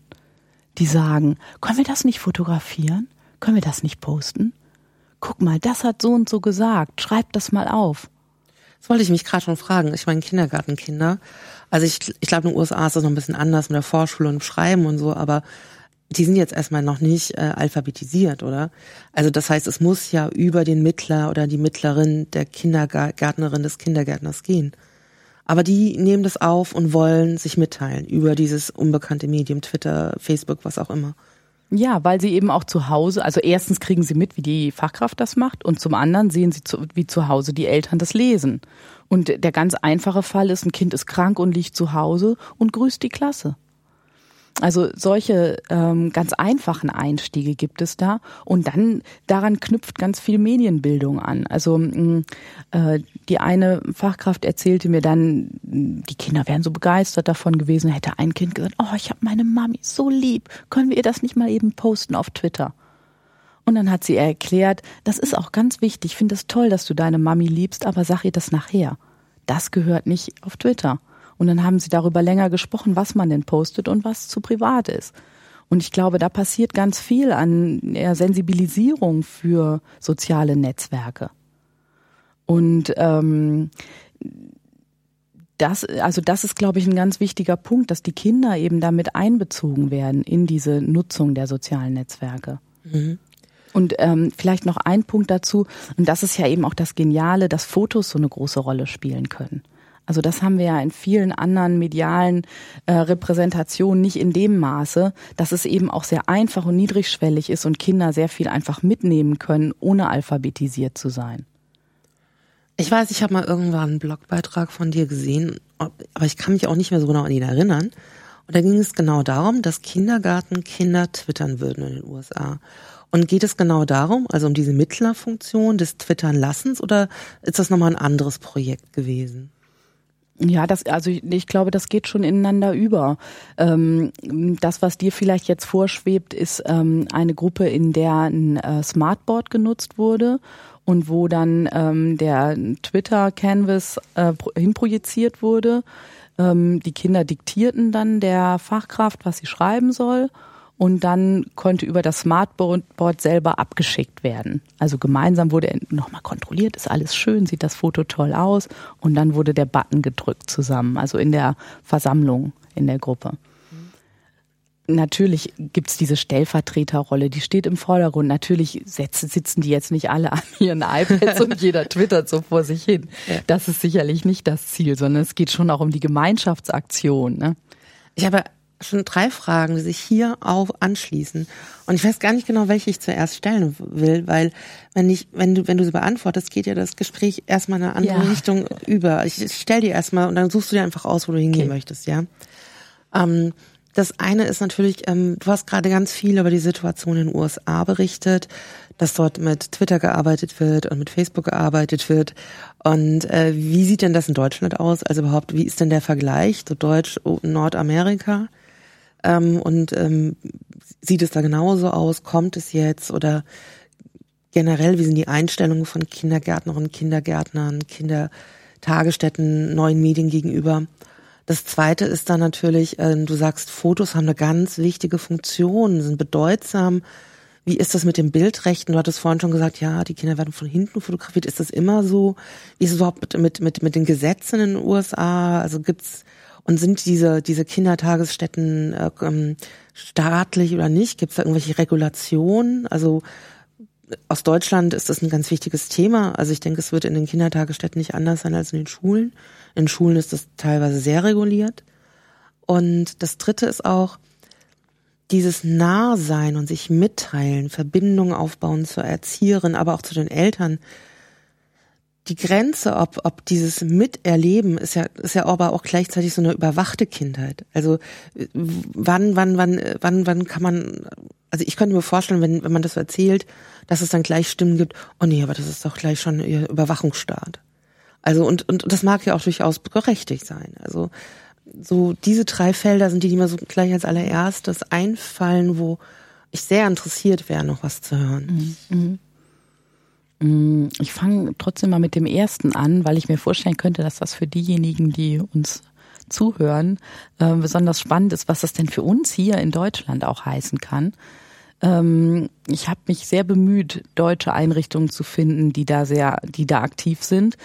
Speaker 2: Die sagen, können wir das nicht fotografieren? Können wir das nicht posten? Guck mal, das hat so und so gesagt. Schreib das mal auf.
Speaker 1: Das wollte ich mich gerade schon fragen. Ich meine, Kindergartenkinder. Also ich, ich glaube, in den USA ist das noch ein bisschen anders mit der Vorschule und Schreiben und so, aber die sind jetzt erstmal noch nicht äh, alphabetisiert, oder? Also das heißt, es muss ja über den Mittler oder die Mittlerin der Kindergärtnerin des Kindergärtners gehen. Aber die nehmen das auf und wollen sich mitteilen über dieses unbekannte Medium, Twitter, Facebook, was auch immer.
Speaker 2: Ja, weil sie eben auch zu Hause, also erstens kriegen sie mit, wie die Fachkraft das macht und zum anderen sehen sie, zu, wie zu Hause die Eltern das lesen. Und der ganz einfache Fall ist, ein Kind ist krank und liegt zu Hause und grüßt die Klasse. Also solche ähm, ganz einfachen Einstiege gibt es da und dann daran knüpft ganz viel Medienbildung an. Also mh, äh, die eine Fachkraft erzählte mir dann, die Kinder wären so begeistert davon gewesen, hätte ein Kind gesagt, oh, ich habe meine Mami so lieb, können wir ihr das nicht mal eben posten auf Twitter? Und dann hat sie erklärt, das ist auch ganz wichtig, ich finde es toll, dass du deine Mami liebst, aber sag ihr das nachher. Das gehört nicht auf Twitter. Und dann haben sie darüber länger gesprochen, was man denn postet und was zu privat ist. Und ich glaube, da passiert ganz viel an Sensibilisierung für soziale Netzwerke. Und ähm, das, also das ist, glaube ich, ein ganz wichtiger Punkt, dass die Kinder eben damit einbezogen werden in diese Nutzung der sozialen Netzwerke. Mhm. Und ähm, vielleicht noch ein Punkt dazu, und das ist ja eben auch das Geniale, dass Fotos so eine große Rolle spielen können. Also das haben wir ja in vielen anderen medialen äh, Repräsentationen nicht in dem Maße, dass es eben auch sehr einfach und niedrigschwellig ist und Kinder sehr viel einfach mitnehmen können, ohne alphabetisiert zu sein.
Speaker 1: Ich weiß, ich habe mal irgendwann einen Blogbeitrag von dir gesehen, aber ich kann mich auch nicht mehr so genau an ihn erinnern. Und da ging es genau darum, dass Kindergartenkinder twittern würden in den USA. Und geht es genau darum, also um diese Mittlerfunktion des Twittern-Lassens oder ist das nochmal ein anderes Projekt gewesen?
Speaker 2: Ja, das, also ich, ich, glaube, das geht schon ineinander über. Ähm, das, was dir vielleicht jetzt vorschwebt, ist ähm, eine Gruppe, in der ein äh, Smartboard genutzt wurde und wo dann ähm, der Twitter-Canvas äh, hinprojiziert wurde. Ähm, die Kinder diktierten dann der Fachkraft, was sie schreiben soll und dann konnte über das Smartboard selber abgeschickt werden. Also gemeinsam wurde nochmal kontrolliert, ist alles schön, sieht das Foto toll aus und dann wurde der Button gedrückt zusammen, also in der Versammlung in der Gruppe. Natürlich gibt's diese Stellvertreterrolle, die steht im Vordergrund. Natürlich sitzen die jetzt nicht alle <laughs> an ihren iPads und jeder twittert so vor sich hin. Das ist sicherlich nicht das Ziel, sondern es geht schon auch um die Gemeinschaftsaktion. Ne?
Speaker 1: Ich habe schon drei Fragen, die sich hier auch anschließen. Und ich weiß gar nicht genau, welche ich zuerst stellen will, weil wenn ich, wenn du, wenn du sie beantwortest, geht ja das Gespräch erstmal in eine andere ja. Richtung über. Ich stell dir erstmal und dann suchst du dir einfach aus, wo du hingehen okay. möchtest, ja. Ähm, das eine ist natürlich, ähm, du hast gerade ganz viel über die Situation in den USA berichtet, dass dort mit Twitter gearbeitet wird und mit Facebook gearbeitet wird. Und äh, wie sieht denn das in Deutschland aus? Also überhaupt, wie ist denn der Vergleich zu Deutsch Nordamerika? Ähm, und ähm, sieht es da genauso aus? Kommt es jetzt? Oder generell, wie sind die Einstellungen von Kindergärtnerinnen, Kindergärtnern, Kindertagesstätten, neuen Medien gegenüber? Das zweite ist dann natürlich, äh, du sagst, Fotos haben eine ganz wichtige Funktion, sind bedeutsam. Wie ist das mit den Bildrechten? Du hattest vorhin schon gesagt, ja, die Kinder werden von hinten fotografiert. Ist das immer so? Wie ist es überhaupt mit, mit, mit den Gesetzen in den USA? Also gibt's und sind diese, diese Kindertagesstätten äh, ähm, staatlich oder nicht? Gibt es da irgendwelche Regulationen? Also aus Deutschland ist das ein ganz wichtiges Thema. Also ich denke, es wird in den Kindertagesstätten nicht anders sein als in den Schulen. In Schulen ist das teilweise sehr reguliert. Und das Dritte ist auch dieses Nahsein und sich mitteilen, Verbindungen aufbauen zur Erzieherin, aber auch zu den Eltern die Grenze, ob, ob dieses Miterleben ist ja, ist ja aber auch gleichzeitig so eine überwachte Kindheit. Also wann, wann, wann, wann, wann kann man, also ich könnte mir vorstellen, wenn, wenn man das erzählt, dass es dann gleich Stimmen gibt, oh nee, aber das ist doch gleich schon ihr Überwachungsstaat. Also und, und, das mag ja auch durchaus berechtigt sein. Also so diese drei Felder sind die, die mir so gleich als allererstes einfallen, wo ich sehr interessiert wäre, noch was zu hören. Mhm.
Speaker 2: Mm, ich fange trotzdem mal mit dem ersten an, weil ich mir vorstellen könnte, dass das für diejenigen, die uns zuhören, äh, besonders spannend ist, was das denn für uns hier in Deutschland auch heißen kann. Ähm, ich habe mich sehr bemüht, deutsche Einrichtungen zu finden, die da sehr, die da aktiv sind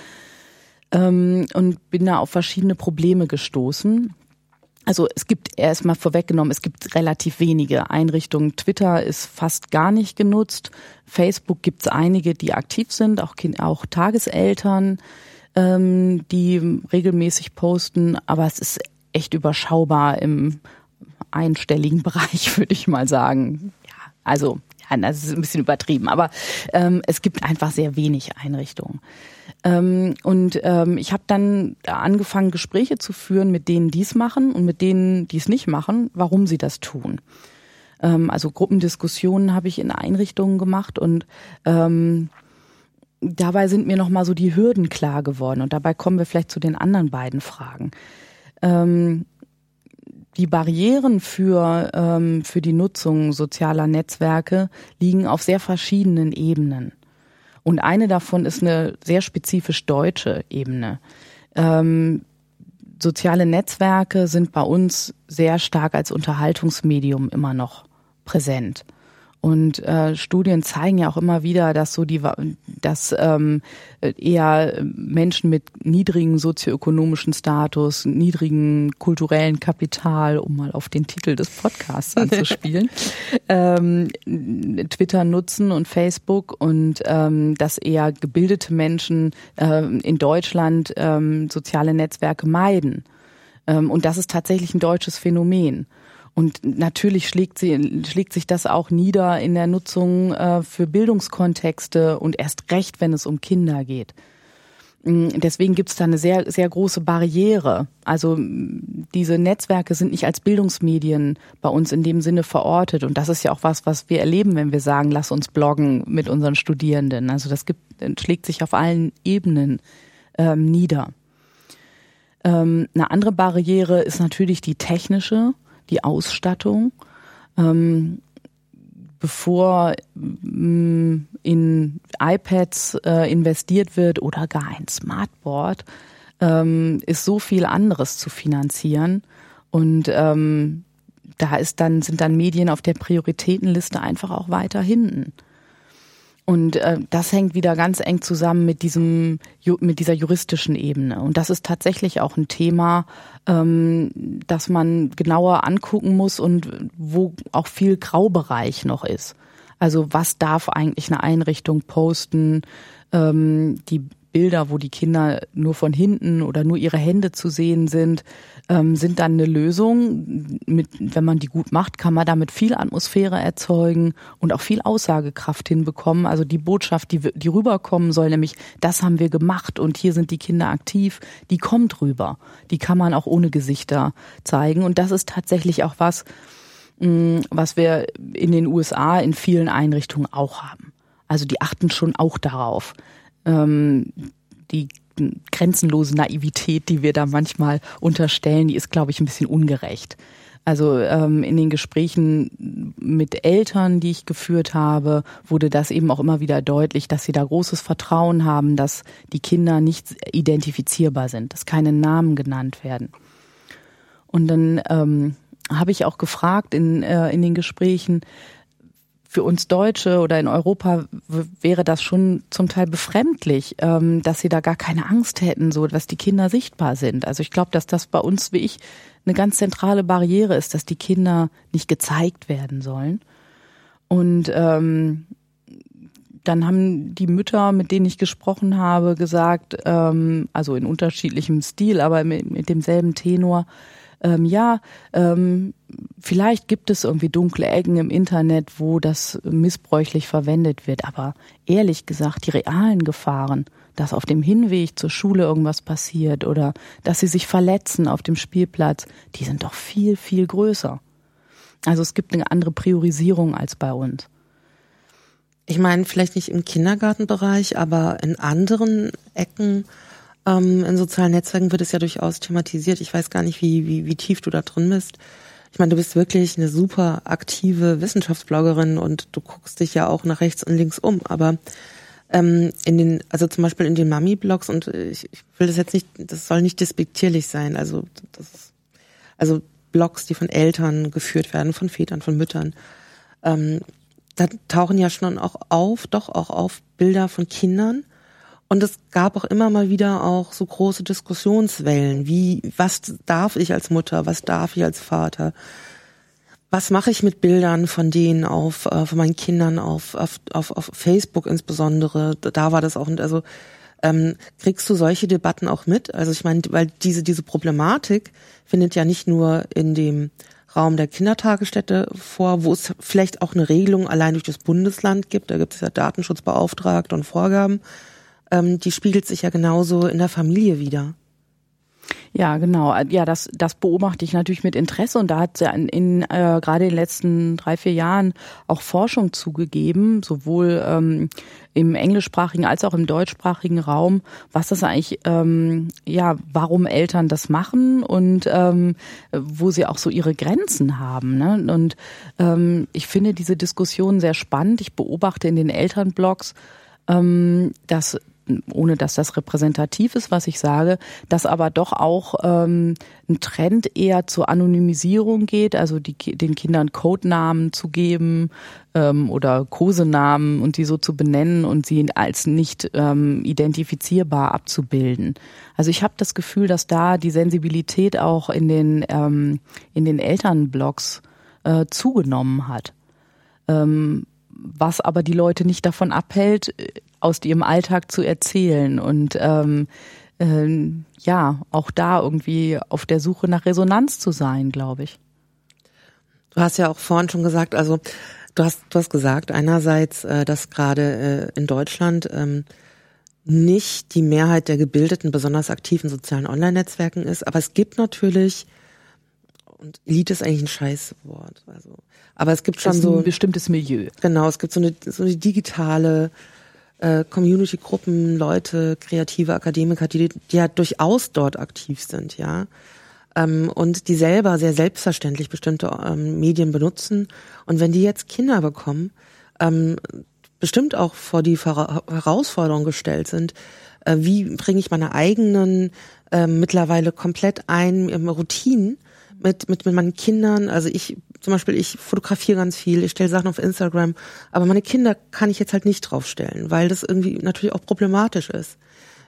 Speaker 2: ähm, und bin da auf verschiedene Probleme gestoßen. Also es gibt erstmal vorweggenommen, es gibt relativ wenige Einrichtungen. Twitter ist fast gar nicht genutzt. Facebook gibt es einige, die aktiv sind, auch, auch Tageseltern, ähm, die regelmäßig posten, aber es ist echt überschaubar im einstelligen <laughs> Bereich, würde ich mal sagen. Ja, also ja, das ist ein bisschen übertrieben, aber ähm, es gibt einfach sehr wenig Einrichtungen. Ähm, und ähm, ich habe dann angefangen, Gespräche zu führen mit denen, die es machen und mit denen, die es nicht machen, warum sie das tun. Ähm, also Gruppendiskussionen habe ich in Einrichtungen gemacht und ähm, dabei sind mir nochmal so die Hürden klar geworden. Und dabei kommen wir vielleicht zu den anderen beiden Fragen. Ähm, die Barrieren für, ähm, für die Nutzung sozialer Netzwerke liegen auf sehr verschiedenen Ebenen. Und eine davon ist eine sehr spezifisch deutsche Ebene. Ähm, soziale Netzwerke sind bei uns sehr stark als Unterhaltungsmedium immer noch präsent. Und äh, Studien zeigen ja auch immer wieder, dass so die, dass ähm, eher Menschen mit niedrigen sozioökonomischen Status, niedrigen kulturellen Kapital, um mal auf den Titel des Podcasts anzuspielen, <laughs> ähm, Twitter nutzen und Facebook und ähm, dass eher gebildete Menschen äh, in Deutschland ähm, soziale Netzwerke meiden. Ähm, und das ist tatsächlich ein deutsches Phänomen. Und natürlich schlägt, sie, schlägt sich das auch nieder in der Nutzung äh, für Bildungskontexte und erst recht, wenn es um Kinder geht. Mm, deswegen gibt es da eine sehr, sehr große Barriere. Also diese Netzwerke sind nicht als Bildungsmedien bei uns in dem Sinne verortet. Und das ist ja auch was, was wir erleben, wenn wir sagen, lass uns bloggen mit unseren Studierenden. Also das gibt, schlägt sich auf allen Ebenen ähm, nieder. Ähm, eine andere Barriere ist natürlich die technische, die Ausstattung. Ähm, bevor mm, in iPads äh, investiert wird oder gar ein Smartboard, ähm, ist so viel anderes zu finanzieren. Und ähm, da ist dann, sind dann Medien auf der Prioritätenliste einfach auch weiter hinten. Und äh, das hängt wieder ganz eng zusammen mit diesem mit dieser juristischen Ebene. Und das ist tatsächlich auch ein Thema, ähm, das man genauer angucken muss und wo auch viel Graubereich noch ist. Also was darf eigentlich eine Einrichtung posten? Ähm, die Bilder, wo die Kinder nur von hinten oder nur ihre Hände zu sehen sind, ähm, sind dann eine Lösung. Mit, wenn man die gut macht, kann man damit viel Atmosphäre erzeugen und auch viel Aussagekraft hinbekommen. Also die Botschaft, die, die rüberkommen soll, nämlich das haben wir gemacht und hier sind die Kinder aktiv, die kommt rüber. Die kann man auch ohne Gesichter zeigen. Und das ist tatsächlich auch was, mh, was wir in den USA in vielen Einrichtungen auch haben. Also die achten schon auch darauf. Ähm, die grenzenlose Naivität, die wir da manchmal unterstellen, die ist, glaube ich, ein bisschen ungerecht. Also ähm, in den Gesprächen mit Eltern, die ich geführt habe, wurde das eben auch immer wieder deutlich, dass sie da großes Vertrauen haben, dass die Kinder nicht identifizierbar sind, dass keine Namen genannt werden. Und dann ähm, habe ich auch gefragt in, äh, in den Gesprächen, für uns Deutsche oder in Europa wäre das schon zum Teil befremdlich, ähm, dass sie da gar keine Angst hätten, so dass die Kinder sichtbar sind. Also ich glaube, dass das bei uns, wie ich, eine ganz zentrale Barriere ist, dass die Kinder nicht gezeigt werden sollen. Und ähm, dann haben die Mütter, mit denen ich gesprochen habe, gesagt, ähm, also in unterschiedlichem Stil, aber mit, mit demselben Tenor, ähm, ja, ähm, vielleicht gibt es irgendwie dunkle Ecken im Internet, wo das missbräuchlich verwendet wird, aber ehrlich gesagt, die realen Gefahren, dass auf dem Hinweg zur Schule irgendwas passiert oder dass sie sich verletzen auf dem Spielplatz, die sind doch viel, viel größer. Also es gibt eine andere Priorisierung als bei uns.
Speaker 1: Ich meine, vielleicht nicht im Kindergartenbereich, aber in anderen Ecken ähm, in sozialen Netzwerken wird es ja durchaus thematisiert. Ich weiß gar nicht, wie, wie, wie tief du da drin bist. Ich meine, du bist wirklich eine super aktive Wissenschaftsbloggerin und du guckst dich ja auch nach rechts und links um. Aber ähm, in den, also zum Beispiel in den Mami-Blogs und ich, ich will das jetzt nicht, das soll nicht despektierlich sein. Also das, also Blogs, die von Eltern geführt werden, von Vätern, von Müttern. Ähm, da tauchen ja schon auch auf, doch auch auf Bilder von Kindern und es gab auch immer mal wieder auch so große Diskussionswellen, wie, was darf ich als Mutter, was darf ich als Vater? Was mache ich mit Bildern von denen auf, äh, von meinen Kindern auf, auf, auf, auf Facebook insbesondere? Da war das auch, also ähm, kriegst du solche Debatten auch mit? Also ich meine, weil diese, diese Problematik findet ja nicht nur in dem Raum der Kindertagesstätte vor, wo es vielleicht auch eine Regelung allein durch das Bundesland gibt. Da gibt es ja Datenschutzbeauftragte und Vorgaben ähm, die spiegelt sich ja genauso in der Familie wieder.
Speaker 2: Ja, genau. Ja, das, das beobachte ich natürlich mit Interesse und da hat ja in, in äh, gerade in den letzten drei, vier Jahren auch Forschung zugegeben, sowohl ähm, im englischsprachigen als auch im deutschsprachigen Raum, was das eigentlich, ähm, ja, warum Eltern das machen und ähm, wo sie auch so ihre Grenzen haben. Ne? Und ähm, ich finde diese Diskussion sehr spannend. Ich beobachte in den Elternblogs, ähm, dass ohne dass das repräsentativ ist, was ich sage, dass aber doch auch ähm, ein Trend eher zur Anonymisierung geht, also die, den Kindern Codenamen zu geben ähm, oder Kosenamen und die so zu benennen und sie als nicht ähm, identifizierbar abzubilden. Also ich habe das Gefühl, dass da die Sensibilität auch in den ähm, in den Elternblogs äh, zugenommen hat. Ähm, was aber die Leute nicht davon abhält, aus ihrem Alltag zu erzählen und ähm, äh, ja, auch da irgendwie auf der Suche nach Resonanz zu sein, glaube ich.
Speaker 1: Du hast ja auch vorhin schon gesagt, also du hast, du hast gesagt, einerseits, äh, dass gerade äh, in Deutschland ähm, nicht die Mehrheit der gebildeten, besonders aktiven sozialen Online-Netzwerken ist. Aber es gibt natürlich, und Elite ist eigentlich ein Scheißwort, also, aber es gibt schon so
Speaker 2: ein bestimmtes Milieu.
Speaker 1: Genau, es gibt so eine, so eine digitale äh, Community-Gruppen, Leute, kreative Akademiker, die, die ja durchaus dort aktiv sind, ja. Ähm, und die selber sehr selbstverständlich bestimmte ähm, Medien benutzen. Und wenn die jetzt Kinder bekommen, ähm, bestimmt auch vor die Herausforderung gestellt sind, äh, wie bringe ich meine eigenen äh, mittlerweile komplett ein ähm, Routinen mit, mit, mit meinen Kindern. Also ich zum Beispiel, ich fotografiere ganz viel, ich stelle Sachen auf Instagram, aber meine Kinder kann ich jetzt halt nicht draufstellen, weil das irgendwie natürlich auch problematisch ist.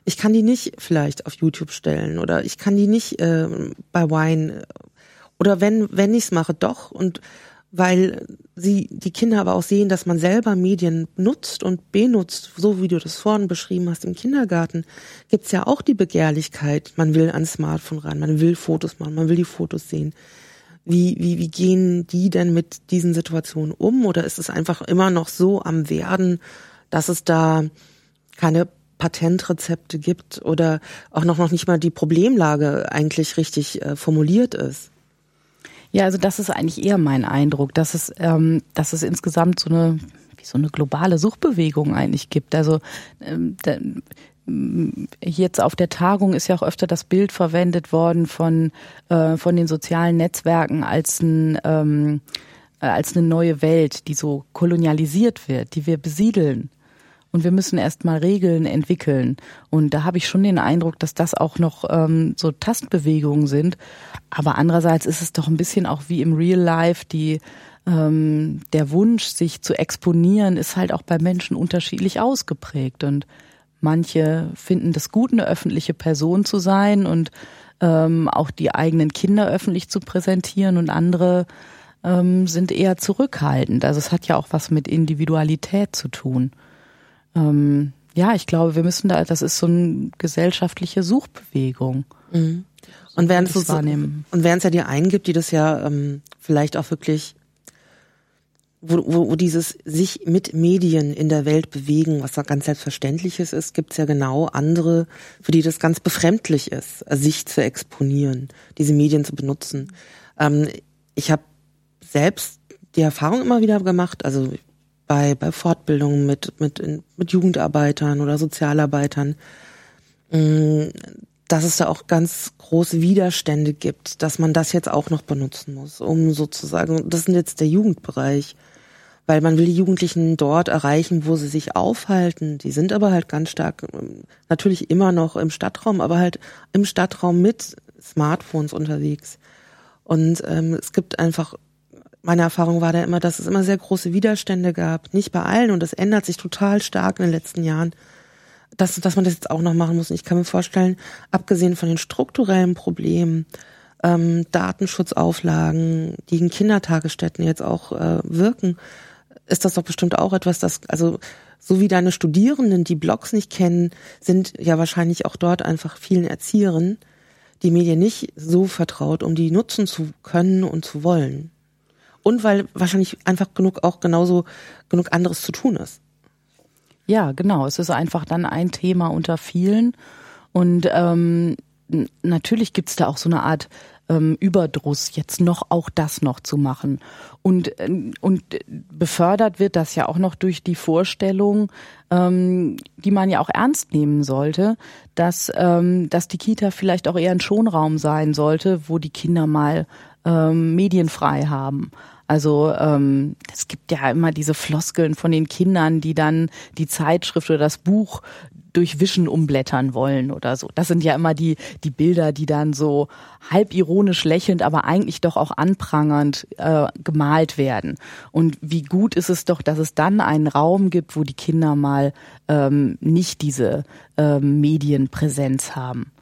Speaker 1: Ich kann die nicht vielleicht auf YouTube stellen oder ich kann die nicht äh, bei Wine oder wenn wenn ich es mache doch und weil sie die Kinder aber auch sehen, dass man selber Medien nutzt und benutzt, so wie du das vorhin beschrieben hast im Kindergarten, gibt's ja auch die Begehrlichkeit, man will ans Smartphone ran, man will Fotos machen, man will die Fotos sehen. Wie, wie, wie gehen die denn mit diesen Situationen um? Oder ist es einfach immer noch so am Werden, dass es da keine Patentrezepte gibt oder auch noch, noch nicht mal die Problemlage eigentlich richtig äh, formuliert ist?
Speaker 2: Ja, also das ist eigentlich eher mein Eindruck, dass es, ähm, dass es insgesamt so eine, wie so eine globale Suchbewegung eigentlich gibt. Also ähm, da, jetzt auf der Tagung ist ja auch öfter das Bild verwendet worden von, äh, von den sozialen Netzwerken als ein ähm, äh, als eine neue Welt, die so kolonialisiert wird, die wir besiedeln und wir müssen erstmal Regeln entwickeln. Und da habe ich schon den Eindruck, dass das auch noch ähm, so Tastbewegungen sind. Aber andererseits ist es doch ein bisschen auch wie im Real Life, die ähm, der Wunsch, sich zu exponieren, ist halt auch bei Menschen unterschiedlich ausgeprägt. Und manche finden das gut, eine öffentliche Person zu sein und ähm, auch die eigenen Kinder öffentlich zu präsentieren und andere ähm, sind eher zurückhaltend. Also es hat ja auch was mit Individualität zu tun ähm, ja, ich glaube, wir müssen da, das ist so eine gesellschaftliche Suchbewegung. Mhm.
Speaker 1: Und während es so, und während es ja die einen gibt, die das ja ähm, vielleicht auch wirklich, wo, wo, wo dieses sich mit Medien in der Welt bewegen, was da ganz selbstverständliches ist, gibt es ja genau andere, für die das ganz befremdlich ist, sich zu exponieren, diese Medien zu benutzen. Ähm, ich habe selbst die Erfahrung immer wieder gemacht, also bei, bei Fortbildungen mit, mit, mit Jugendarbeitern oder Sozialarbeitern, mm, dass es da auch ganz große Widerstände gibt, dass man das jetzt auch noch benutzen muss, um sozusagen, das ist jetzt der Jugendbereich, weil man will die Jugendlichen dort erreichen, wo sie sich aufhalten. Die sind aber halt ganz stark, ähm, natürlich immer noch im Stadtraum, aber halt im Stadtraum mit Smartphones unterwegs. Und ähm, es gibt einfach meine Erfahrung war da immer, dass es immer sehr große Widerstände gab. Nicht bei allen und das ändert sich total stark in den letzten Jahren, dass, dass man das jetzt auch noch machen muss. Und ich kann mir vorstellen, abgesehen von den strukturellen Problemen, ähm, Datenschutzauflagen, die in Kindertagesstätten jetzt auch äh, wirken, ist das doch bestimmt auch etwas, das, also so wie deine Studierenden die Blogs nicht kennen, sind ja wahrscheinlich auch dort einfach vielen Erzieherinnen die Medien nicht so vertraut, um die nutzen zu können und zu wollen. Und weil wahrscheinlich einfach genug auch genauso genug anderes zu tun ist.
Speaker 2: Ja, genau. Es ist einfach dann ein Thema unter vielen. Und ähm, natürlich gibt's da auch so eine Art ähm, Überdruss, jetzt noch auch das noch zu machen. Und, äh, und befördert wird das ja auch noch durch die Vorstellung, ähm, die man ja auch ernst nehmen sollte, dass, ähm, dass die Kita vielleicht auch eher ein Schonraum sein sollte, wo die Kinder mal ähm, medienfrei haben. Also ähm, es gibt ja immer diese Floskeln von den Kindern, die dann die Zeitschrift oder das Buch durch Wischen umblättern wollen oder so. Das sind ja immer die, die Bilder, die dann so halb ironisch lächelnd, aber eigentlich doch auch anprangernd äh, gemalt werden. Und wie gut ist es doch, dass es dann einen Raum gibt, wo die Kinder mal ähm, nicht diese ähm, Medienpräsenz haben.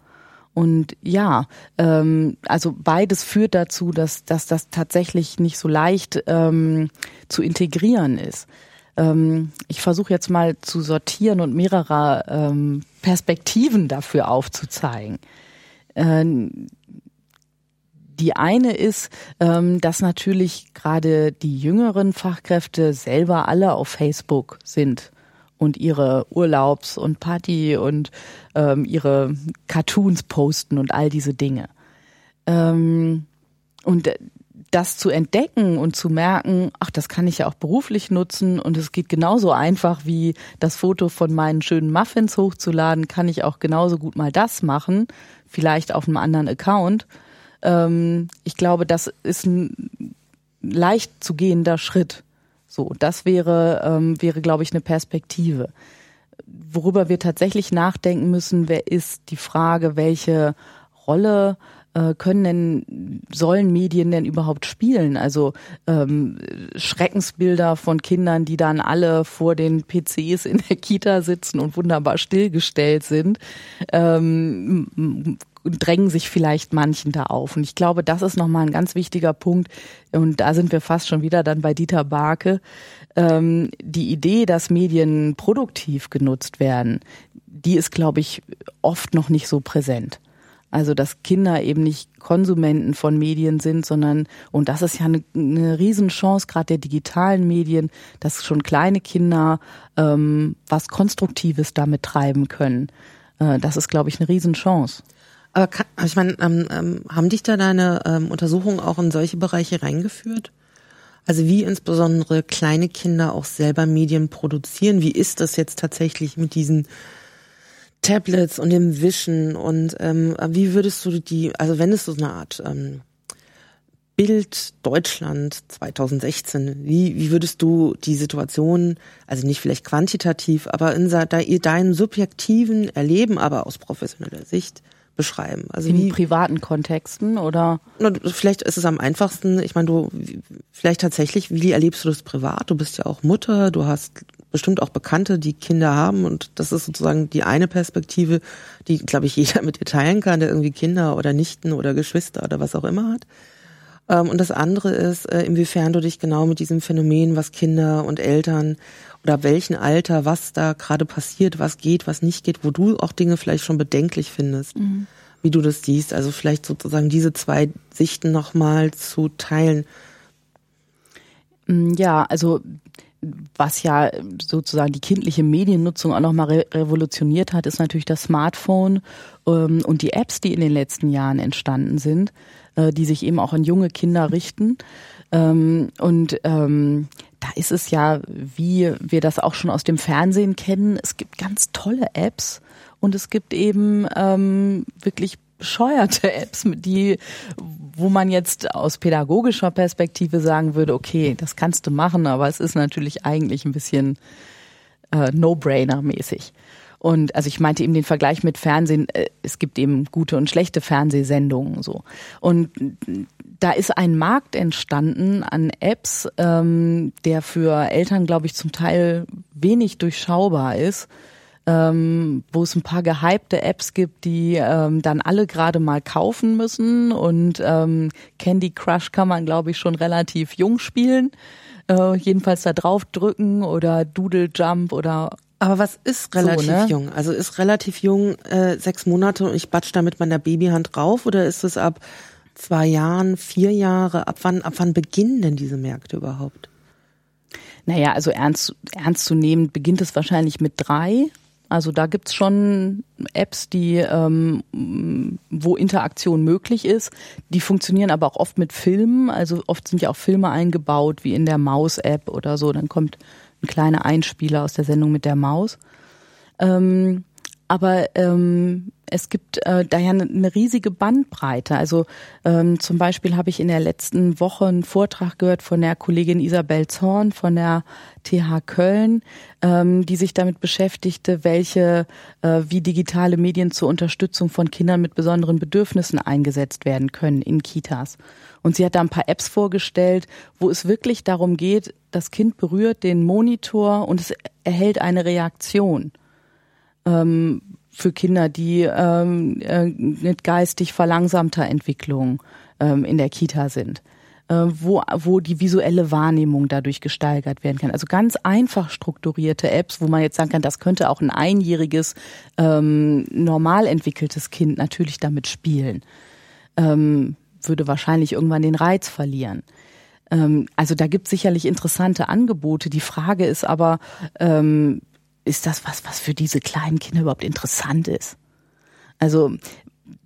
Speaker 2: Und ja, ähm, also beides führt dazu, dass, dass das tatsächlich nicht so leicht ähm, zu integrieren ist. Ähm, ich versuche jetzt mal zu sortieren und mehrere ähm, Perspektiven dafür aufzuzeigen. Ähm, die eine ist, ähm, dass natürlich gerade die jüngeren Fachkräfte selber alle auf Facebook sind und ihre Urlaubs- und Party- und ähm, ihre Cartoons posten und all diese Dinge. Ähm, und das zu entdecken und zu merken, ach, das kann ich ja auch beruflich nutzen und es geht genauso einfach wie das Foto von meinen schönen Muffins hochzuladen, kann ich auch genauso gut mal das machen, vielleicht auf einem anderen Account. Ähm, ich glaube, das ist ein leicht zu gehender Schritt. So, das wäre, ähm, wäre, glaube ich, eine Perspektive. Worüber wir tatsächlich nachdenken müssen, wer ist die Frage, welche Rolle äh, können denn, sollen Medien denn überhaupt spielen? Also ähm, Schreckensbilder von Kindern, die dann alle vor den PCs in der Kita sitzen und wunderbar stillgestellt sind, ähm, drängen sich vielleicht manchen da auf. Und ich glaube, das ist nochmal ein ganz wichtiger Punkt. Und da sind wir fast schon wieder dann bei Dieter Barke. Ähm, die Idee, dass Medien produktiv genutzt werden, die ist, glaube ich, oft noch nicht so präsent. Also dass Kinder eben nicht Konsumenten von Medien sind, sondern, und das ist ja eine, eine Riesenchance gerade der digitalen Medien, dass schon kleine Kinder ähm, was Konstruktives damit treiben können. Äh, das ist, glaube ich, eine Riesenchance.
Speaker 1: Aber kann, ich meine, ähm, ähm, haben dich da deine ähm, Untersuchungen auch in solche Bereiche reingeführt? Also wie insbesondere kleine Kinder auch selber Medien produzieren? Wie ist das jetzt tatsächlich mit diesen Tablets und dem Wischen und ähm, wie würdest du die, also wenn es so eine Art ähm, Bild Deutschland 2016, wie, wie würdest du die Situation, also nicht vielleicht quantitativ, aber in deinem subjektiven Erleben, aber aus professioneller Sicht beschreiben?
Speaker 2: Also in wie, privaten Kontexten oder?
Speaker 1: Vielleicht ist es am einfachsten, ich meine, du, vielleicht tatsächlich, wie erlebst du das privat? Du bist ja auch Mutter, du hast bestimmt auch Bekannte, die Kinder haben und das ist sozusagen die eine Perspektive, die, glaube ich, <laughs> jeder mit dir teilen kann, der irgendwie Kinder oder Nichten oder Geschwister oder was auch immer hat. Ähm, und das andere ist, äh, inwiefern du dich genau mit diesem Phänomen, was Kinder und Eltern oder welchen Alter, was da gerade passiert, was geht, was nicht geht, wo du auch Dinge vielleicht schon bedenklich findest, mhm. wie du das siehst. Also vielleicht sozusagen diese zwei Sichten nochmal zu teilen.
Speaker 2: Mm, ja, also was ja sozusagen die kindliche Mediennutzung auch nochmal re revolutioniert hat, ist natürlich das Smartphone ähm, und die Apps, die in den letzten Jahren entstanden sind, äh, die sich eben auch an junge Kinder richten. Ähm, und ähm, da ist es ja, wie wir das auch schon aus dem Fernsehen kennen, es gibt ganz tolle Apps und es gibt eben ähm, wirklich bescheuerte Apps, die, wo man jetzt aus pädagogischer Perspektive sagen würde, okay, das kannst du machen, aber es ist natürlich eigentlich ein bisschen äh, No-Brainer-mäßig. Und also ich meinte eben den Vergleich mit Fernsehen, äh, es gibt eben gute und schlechte Fernsehsendungen so. Und da ist ein Markt entstanden an Apps, ähm, der für Eltern, glaube ich, zum Teil wenig durchschaubar ist ähm, wo es ein paar gehypte Apps gibt, die ähm, dann alle gerade mal kaufen müssen. Und ähm, Candy Crush kann man, glaube ich, schon relativ jung spielen. Äh, jedenfalls da drauf drücken oder Doodle Jump oder
Speaker 1: aber was ist relativ so, ne? jung? Also ist relativ jung äh, sechs Monate und ich batsch da mit meiner Babyhand drauf oder ist es ab zwei Jahren, vier Jahre? Ab wann, ab wann beginnen denn diese Märkte überhaupt?
Speaker 2: Naja, also ernst, ernst zu nehmen beginnt es wahrscheinlich mit drei. Also da gibt's schon Apps, die ähm, wo Interaktion möglich ist. Die funktionieren aber auch oft mit Filmen. Also oft sind ja auch Filme eingebaut, wie in der Maus-App oder so. Dann kommt ein kleiner Einspieler aus der Sendung mit der Maus. Ähm, aber ähm, es gibt äh, daher eine, eine riesige Bandbreite. Also ähm, zum Beispiel habe ich in der letzten Woche einen Vortrag gehört von der Kollegin Isabel Zorn von der TH Köln, ähm, die sich damit beschäftigte, welche äh, wie digitale Medien zur Unterstützung von Kindern mit besonderen Bedürfnissen eingesetzt werden können in Kitas. Und sie hat da ein paar Apps vorgestellt, wo es wirklich darum geht, das Kind berührt den Monitor und es erhält eine Reaktion ähm, für Kinder, die ähm, äh, mit geistig verlangsamter Entwicklung ähm, in der Kita sind, äh, wo, wo die visuelle Wahrnehmung dadurch gesteigert werden kann. Also ganz einfach strukturierte Apps, wo man jetzt sagen kann, das könnte auch ein einjähriges, ähm, normal entwickeltes Kind natürlich damit spielen. Ähm, würde wahrscheinlich irgendwann den Reiz verlieren. Ähm, also da gibt sicherlich interessante Angebote. Die Frage ist aber, ähm, ist das was, was für diese kleinen Kinder überhaupt interessant ist? Also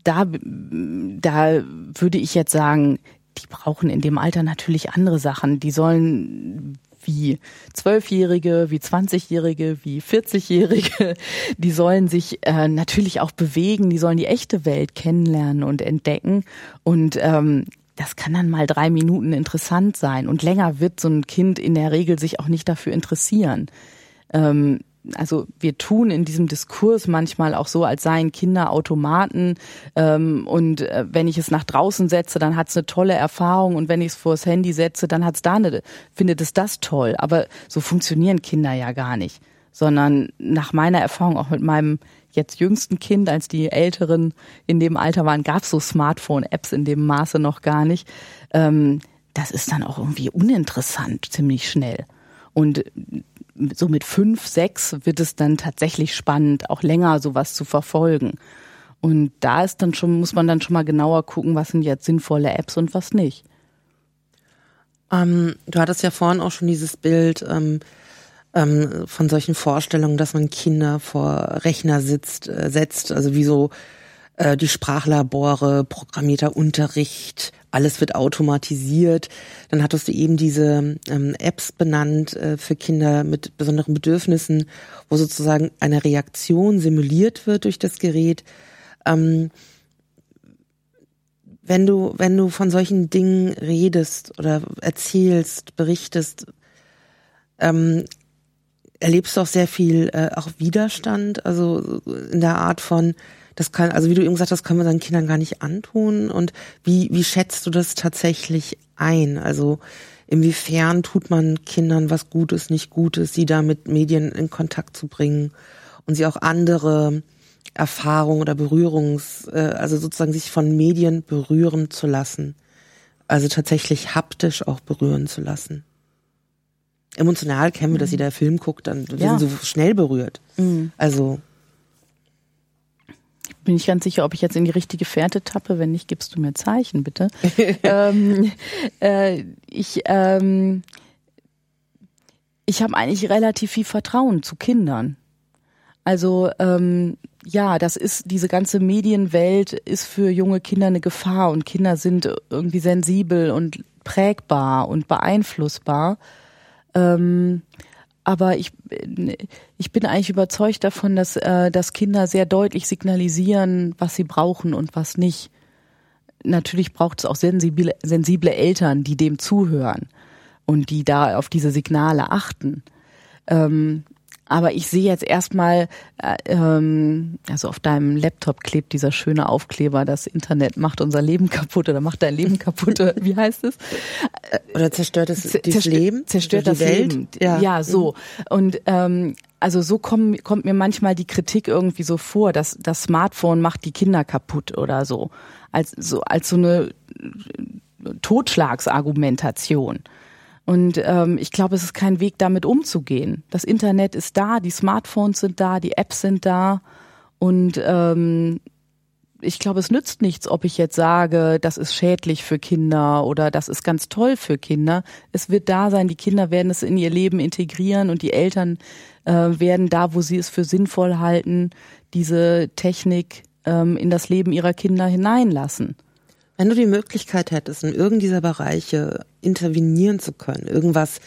Speaker 2: da, da würde ich jetzt sagen, die brauchen in dem Alter natürlich andere Sachen. Die sollen wie Zwölfjährige, wie Zwanzigjährige, wie Vierzigjährige, <laughs> die sollen sich äh, natürlich auch bewegen, die sollen die echte Welt kennenlernen und entdecken. Und ähm, das kann dann mal drei Minuten interessant sein. Und länger wird so ein Kind in der Regel sich auch nicht dafür interessieren. Ähm, also wir tun in diesem Diskurs manchmal auch so, als seien Kinder Automaten ähm, und äh, wenn ich es nach draußen setze, dann hat es eine tolle Erfahrung und wenn ich es vors Handy setze, dann hat es da eine, findet es das toll. Aber so funktionieren Kinder ja gar nicht, sondern nach meiner Erfahrung auch mit meinem jetzt jüngsten Kind, als die Älteren in dem Alter waren, gab es so Smartphone-Apps in dem Maße noch gar nicht. Ähm, das ist dann auch irgendwie uninteressant ziemlich schnell. Und so mit fünf, sechs wird es dann tatsächlich spannend, auch länger sowas zu verfolgen. Und da ist dann schon, muss man dann schon mal genauer gucken, was sind jetzt sinnvolle Apps und was nicht.
Speaker 1: Ähm, du hattest ja vorhin auch schon dieses Bild ähm, ähm, von solchen Vorstellungen, dass man Kinder vor Rechner sitzt, äh, setzt, also wie so äh, die Sprachlabore, programmierter Unterricht, alles wird automatisiert. Dann hattest du eben diese ähm, Apps benannt äh, für Kinder mit besonderen Bedürfnissen, wo sozusagen eine Reaktion simuliert wird durch das Gerät. Ähm, wenn du, wenn du von solchen Dingen redest oder erzählst, berichtest, ähm, erlebst du auch sehr viel äh, auch Widerstand, also in der Art von, das kann, also wie du eben gesagt hast, können wir seinen Kindern gar nicht antun. Und wie, wie schätzt du das tatsächlich ein? Also inwiefern tut man Kindern was Gutes, nicht Gutes, sie da mit Medien in Kontakt zu bringen und sie auch andere Erfahrungen oder Berührungs, äh, also sozusagen sich von Medien berühren zu lassen. Also tatsächlich haptisch auch berühren zu lassen. Emotional kennen wir, dass mhm. jeder Film guckt, dann ja. sind so schnell berührt. Mhm. Also
Speaker 2: bin ich ganz sicher, ob ich jetzt in die richtige Fährte tappe. Wenn nicht, gibst du mir Zeichen, bitte. <laughs> ähm, äh, ich ähm, ich habe eigentlich relativ viel Vertrauen zu Kindern. Also ähm, ja, das ist diese ganze Medienwelt ist für junge Kinder eine Gefahr und Kinder sind irgendwie sensibel und prägbar und beeinflussbar. Ähm, aber ich, ich bin eigentlich überzeugt davon, dass, äh, dass Kinder sehr deutlich signalisieren, was sie brauchen und was nicht. Natürlich braucht es auch sensible, sensible Eltern, die dem zuhören und die da auf diese Signale achten. Ähm, aber ich sehe jetzt erstmal, äh, ähm, also auf deinem Laptop klebt dieser schöne Aufkleber, das Internet macht unser Leben kaputt oder macht dein Leben kaputt. Wie heißt es?
Speaker 1: Oder zerstört es das Leben?
Speaker 2: Zerstört das Welt? Leben. Ja, ja so. Und ähm, also so kommt, kommt mir manchmal die Kritik irgendwie so vor, dass das Smartphone macht die Kinder kaputt oder so. Als so, als so eine Totschlagsargumentation. Und ähm, ich glaube, es ist kein Weg, damit umzugehen. Das Internet ist da, die Smartphones sind da, die Apps sind da. Und ähm, ich glaube, es nützt nichts, ob ich jetzt sage, das ist schädlich für Kinder oder das ist ganz toll für Kinder. Es wird da sein, die Kinder werden es in ihr Leben integrieren und die Eltern äh, werden da, wo sie es für sinnvoll halten, diese Technik ähm, in das Leben ihrer Kinder hineinlassen.
Speaker 1: Wenn du die Möglichkeit hättest, in irgendeiner dieser Bereiche intervenieren zu können, irgendwas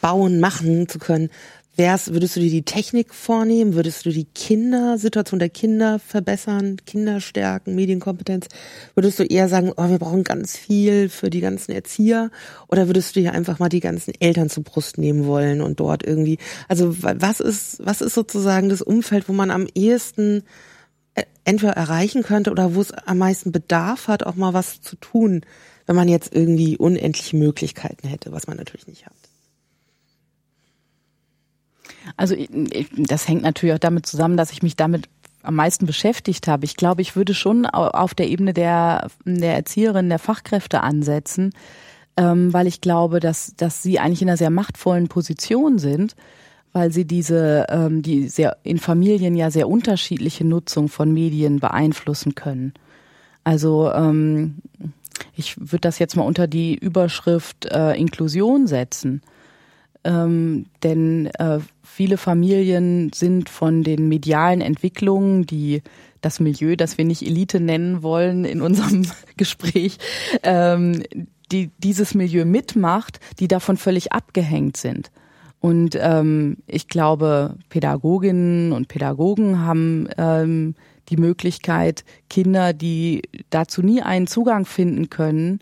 Speaker 1: bauen, machen zu können, wär's, würdest du dir die Technik vornehmen? Würdest du die Kindersituation der Kinder verbessern, Kinder stärken, Medienkompetenz? Würdest du eher sagen, oh, wir brauchen ganz viel für die ganzen Erzieher? Oder würdest du dir einfach mal die ganzen Eltern zur Brust nehmen wollen und dort irgendwie, also was ist, was ist sozusagen das Umfeld, wo man am ehesten entweder erreichen könnte oder wo es am meisten Bedarf hat, auch mal was zu tun, wenn man jetzt irgendwie unendliche Möglichkeiten hätte, was man natürlich nicht hat.
Speaker 2: Also das hängt natürlich auch damit zusammen, dass ich mich damit am meisten beschäftigt habe. Ich glaube, ich würde schon auf der Ebene der, der Erzieherin, der Fachkräfte ansetzen, ähm, weil ich glaube, dass, dass sie eigentlich in einer sehr machtvollen Position sind weil sie diese, ähm, die sehr in Familien ja sehr unterschiedliche Nutzung von Medien beeinflussen können. Also ähm, ich würde das jetzt mal unter die Überschrift äh, Inklusion setzen. ähm, denn äh, viele Familien sind von den medialen Entwicklungen, die das Milieu, das wir nicht Elite nennen wollen in unserem <laughs> Gespräch, ähm, die dieses Milieu mitmacht, die davon völlig abgehängt sind. Und ähm, ich glaube, Pädagoginnen und Pädagogen haben ähm, die Möglichkeit, Kinder, die dazu nie einen Zugang finden können,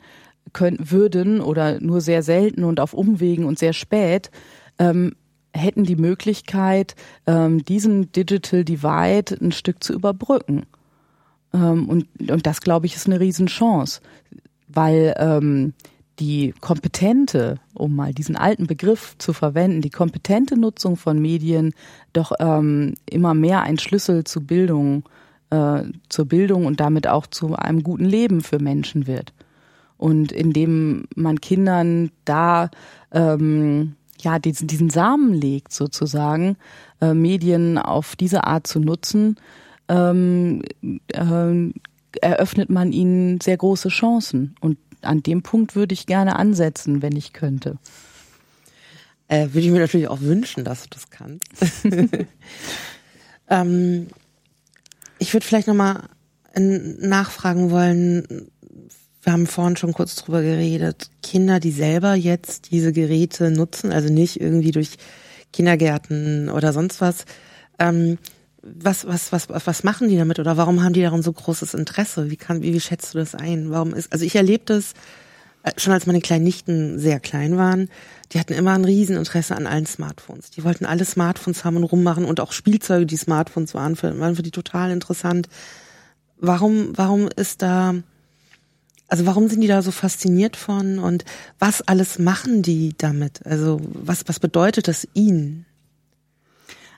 Speaker 2: können würden oder nur sehr selten und auf Umwegen und sehr spät, ähm, hätten die Möglichkeit, ähm, diesen Digital Divide ein Stück zu überbrücken. Ähm, und, und das, glaube ich, ist eine Riesenchance, weil ähm, die kompetente, um mal diesen alten Begriff zu verwenden, die kompetente Nutzung von Medien doch ähm, immer mehr ein Schlüssel zu Bildung, äh, zur Bildung und damit auch zu einem guten Leben für Menschen wird. Und indem man Kindern da ähm, ja diesen, diesen Samen legt, sozusagen, äh, Medien auf diese Art zu nutzen, ähm, äh, eröffnet man ihnen sehr große Chancen. Und an dem Punkt würde ich gerne ansetzen, wenn ich könnte.
Speaker 1: Äh, würde ich mir natürlich auch wünschen, dass du das kannst. <laughs> ähm, ich würde vielleicht nochmal nachfragen wollen, wir haben vorhin schon kurz drüber geredet, Kinder, die selber jetzt diese Geräte nutzen, also nicht irgendwie durch Kindergärten oder sonst was, ähm, was, was, was, was machen die damit oder warum haben die daran so großes Interesse? Wie kann, wie, wie schätzt du das ein? Warum ist, also ich erlebe das äh, schon als meine kleinen Nichten sehr klein waren, die hatten immer ein Rieseninteresse an allen Smartphones. Die wollten alle Smartphones haben und rummachen und auch Spielzeuge, die Smartphones waren, für, waren für die total interessant. Warum, warum ist da, also warum sind die da so fasziniert von und was alles machen die damit? Also was, was bedeutet das ihnen?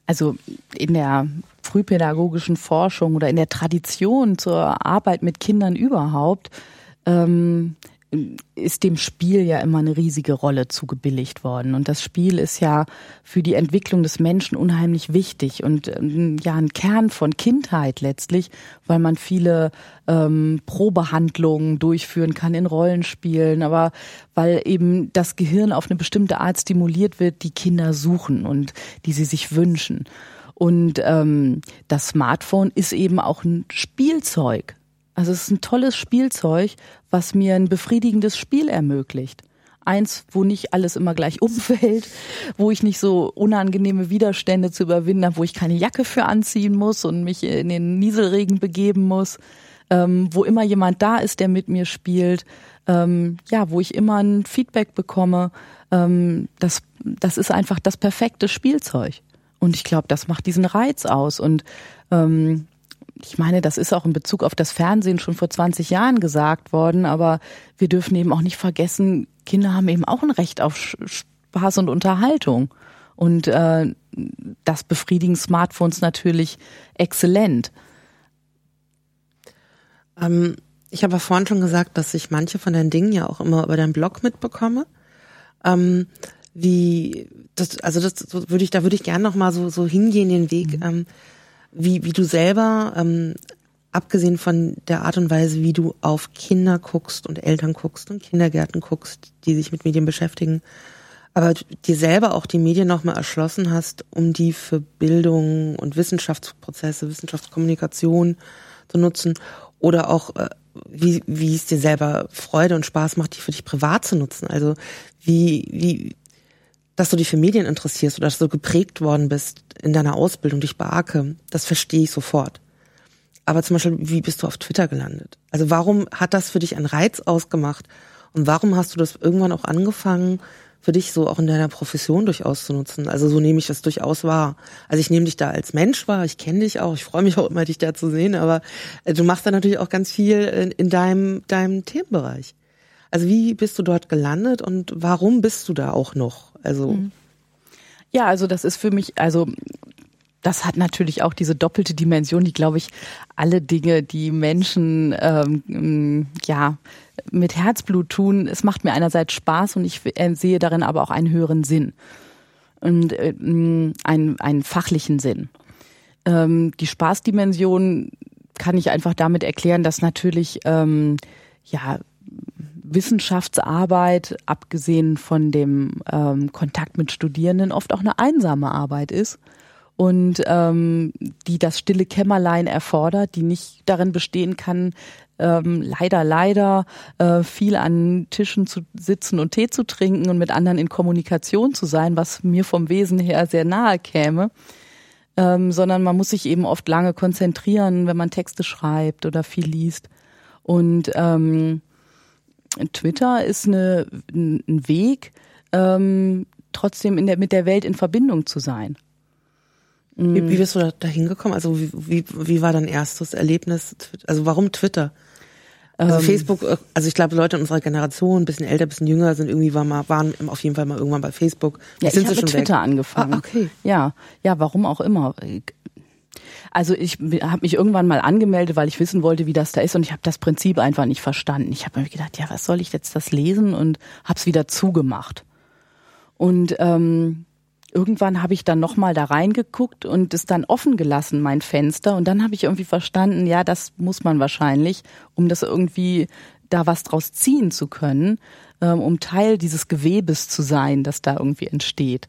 Speaker 2: Also in der frühpädagogischen Forschung oder in der Tradition zur Arbeit mit Kindern überhaupt ähm, ist dem Spiel ja immer eine riesige Rolle zugebilligt worden. Und das Spiel ist ja für die Entwicklung des Menschen unheimlich wichtig und ähm, ja ein Kern von Kindheit letztlich, weil man viele ähm, Probehandlungen durchführen kann in Rollenspielen, aber weil eben das Gehirn auf eine bestimmte Art stimuliert wird, die Kinder suchen und die sie sich wünschen. Und ähm, das Smartphone ist eben auch ein Spielzeug. Also es ist ein tolles Spielzeug, was mir ein befriedigendes Spiel ermöglicht. Eins, wo nicht alles immer gleich <laughs> umfällt, wo ich nicht so unangenehme Widerstände zu überwinden habe, wo ich keine Jacke für anziehen muss und mich in den Nieselregen begeben muss, ähm, wo immer jemand da ist, der mit mir spielt, ähm, ja, wo ich immer ein Feedback bekomme. Ähm, das, das ist einfach das perfekte Spielzeug. Und ich glaube, das macht diesen Reiz aus. Und ähm, ich meine, das ist auch in Bezug auf das Fernsehen schon vor 20 Jahren gesagt worden, aber wir dürfen eben auch nicht vergessen, Kinder haben eben auch ein Recht auf Spaß und Unterhaltung. Und äh, das befriedigen Smartphones natürlich exzellent.
Speaker 1: Ähm, ich habe ja vorhin schon gesagt, dass ich manche von deinen Dingen ja auch immer über deinen Blog mitbekomme. Ähm, wie das, also das so würde ich, da würde ich gerne noch mal so so hingehen den Weg. Mhm. Ähm, wie, wie du selber, ähm, abgesehen von der Art und Weise, wie du auf Kinder guckst und Eltern guckst und Kindergärten guckst, die sich mit Medien beschäftigen, aber dir selber auch die Medien nochmal erschlossen hast, um die für Bildung und Wissenschaftsprozesse, Wissenschaftskommunikation zu nutzen oder auch äh, wie, wie es dir selber Freude und Spaß macht, die für dich privat zu nutzen. Also wie, wie, dass du dich für Medien interessierst oder dass du geprägt worden bist in deiner Ausbildung durch Barke, das verstehe ich sofort. Aber zum Beispiel, wie bist du auf Twitter gelandet? Also warum hat das für dich einen Reiz ausgemacht? Und warum hast du das irgendwann auch angefangen, für dich so auch in deiner Profession durchaus zu nutzen? Also so nehme ich das durchaus wahr. Also ich nehme dich da als Mensch wahr, ich kenne dich auch, ich freue mich auch immer, dich da zu sehen, aber äh, du machst da natürlich auch ganz viel in, in deinem, deinem Themenbereich. Also wie bist du dort gelandet und warum bist du da auch noch? Also mhm.
Speaker 2: ja, also das ist für mich, also das hat natürlich auch diese doppelte Dimension, die glaube ich alle Dinge, die Menschen ähm, ja mit Herzblut tun, es macht mir einerseits Spaß und ich sehe darin aber auch einen höheren Sinn und äh, einen, einen fachlichen Sinn. Ähm, die Spaßdimension kann ich einfach damit erklären, dass natürlich ähm, ja Wissenschaftsarbeit, abgesehen von dem ähm, Kontakt mit Studierenden, oft auch eine einsame Arbeit ist und ähm, die das stille Kämmerlein erfordert, die nicht darin bestehen kann, ähm, leider, leider äh, viel an Tischen zu sitzen und Tee zu trinken und mit anderen in Kommunikation zu sein, was mir vom Wesen her sehr nahe käme. Ähm, sondern man muss sich eben oft lange konzentrieren, wenn man Texte schreibt oder viel liest. Und ähm, Twitter ist eine, ein Weg, ähm, trotzdem in der, mit der Welt in Verbindung zu sein.
Speaker 1: Wie, wie bist du da hingekommen? Also wie, wie, wie war dein erstes Erlebnis? Also warum Twitter? Also ähm, Facebook, äh, also ich glaube, Leute in unserer Generation, ein bisschen älter, ein bisschen jünger, sind irgendwie war mal, waren auf jeden Fall mal irgendwann bei Facebook.
Speaker 2: Ja,
Speaker 1: sind
Speaker 2: ich habe Twitter weg? angefangen.
Speaker 1: Ah, okay.
Speaker 2: Ja, ja, warum auch immer. Also ich habe mich irgendwann mal angemeldet, weil ich wissen wollte, wie das da ist und ich habe das Prinzip einfach nicht verstanden. Ich habe mir gedacht, ja, was soll ich jetzt das lesen und habe es wieder zugemacht. Und ähm, irgendwann habe ich dann nochmal da reingeguckt und es dann offen gelassen, mein Fenster. Und dann habe ich irgendwie verstanden, ja, das muss man wahrscheinlich, um das irgendwie da was draus ziehen zu können, ähm, um Teil dieses Gewebes zu sein, das da irgendwie entsteht.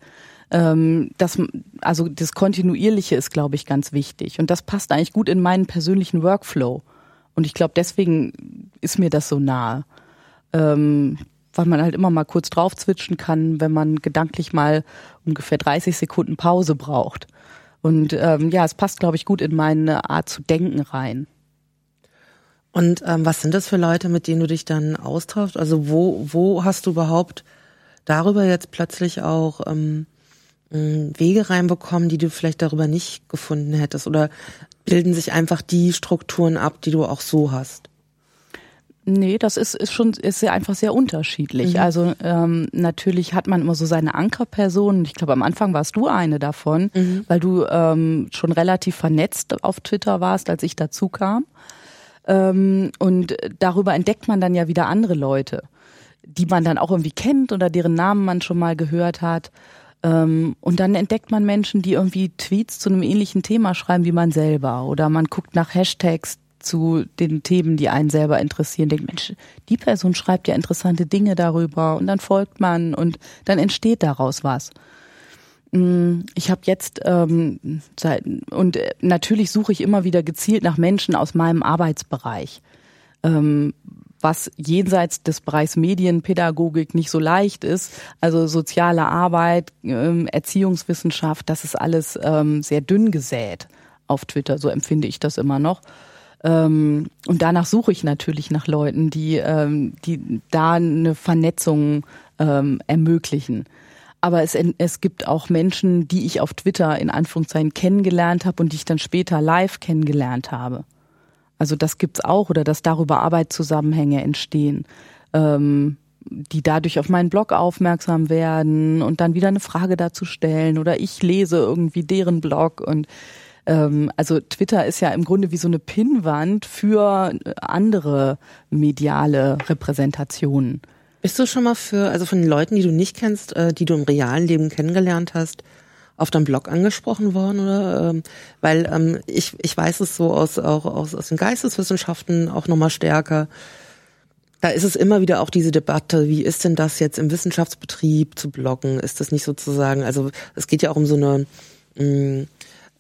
Speaker 2: Ähm, das, also das Kontinuierliche ist, glaube ich, ganz wichtig. Und das passt eigentlich gut in meinen persönlichen Workflow. Und ich glaube, deswegen ist mir das so nahe. Ähm, weil man halt immer mal kurz drauf zwitschen kann, wenn man gedanklich mal ungefähr 30 Sekunden Pause braucht. Und ähm, ja, es passt, glaube ich, gut in meine Art zu denken rein.
Speaker 1: Und ähm, was sind das für Leute, mit denen du dich dann austauschst? Also wo, wo hast du überhaupt darüber jetzt plötzlich auch ähm, Wege reinbekommen, die du vielleicht darüber nicht gefunden hättest? Oder bilden sich einfach die Strukturen ab, die du auch so hast?
Speaker 2: Nee, das ist, ist schon ist ja einfach sehr unterschiedlich. Mhm. Also ähm, natürlich hat man immer so seine Ankerpersonen. Ich glaube, am Anfang warst du eine davon, mhm. weil du ähm, schon relativ vernetzt auf Twitter warst, als ich dazu kam. Ähm, und darüber entdeckt man dann ja wieder andere Leute, die man dann auch irgendwie kennt oder deren Namen man schon mal gehört hat. Ähm, und dann entdeckt man Menschen, die irgendwie Tweets zu einem ähnlichen Thema schreiben wie man selber. Oder man guckt nach Hashtags, zu den Themen, die einen selber interessieren, denkt, Mensch, die Person schreibt ja interessante Dinge darüber und dann folgt man und dann entsteht daraus was. Mm, ich habe jetzt ähm, und natürlich suche ich immer wieder gezielt nach Menschen aus meinem Arbeitsbereich, ähm, was jenseits des Bereichs Medienpädagogik nicht so leicht ist. Also soziale Arbeit, ähm, Erziehungswissenschaft, das ist alles ähm, sehr dünn gesät auf Twitter. So empfinde ich das immer noch. Ähm, und danach suche ich natürlich nach Leuten, die, die da eine Vernetzung ermöglichen. Aber es, es gibt auch Menschen, die ich auf Twitter in Anführungszeichen kennengelernt habe und die ich dann später live kennengelernt habe. Also das gibt's auch oder dass darüber Arbeitszusammenhänge entstehen, ähm, die dadurch auf meinen Blog aufmerksam werden und dann wieder eine Frage dazu stellen oder ich lese irgendwie deren Blog und ähm, also Twitter ist ja im Grunde wie so eine Pinnwand für andere mediale Repräsentationen.
Speaker 1: Bist du schon mal für, also von den Leuten, die du nicht kennst, äh, die du im realen Leben kennengelernt hast, auf deinem Blog angesprochen worden oder? Ähm, weil ähm, ich ich weiß es so aus auch aus, aus den Geisteswissenschaften auch nochmal stärker. Da ist es immer wieder auch diese Debatte wie ist denn das jetzt im Wissenschaftsbetrieb zu bloggen? Ist das nicht sozusagen also es geht ja auch um so eine mh, mm,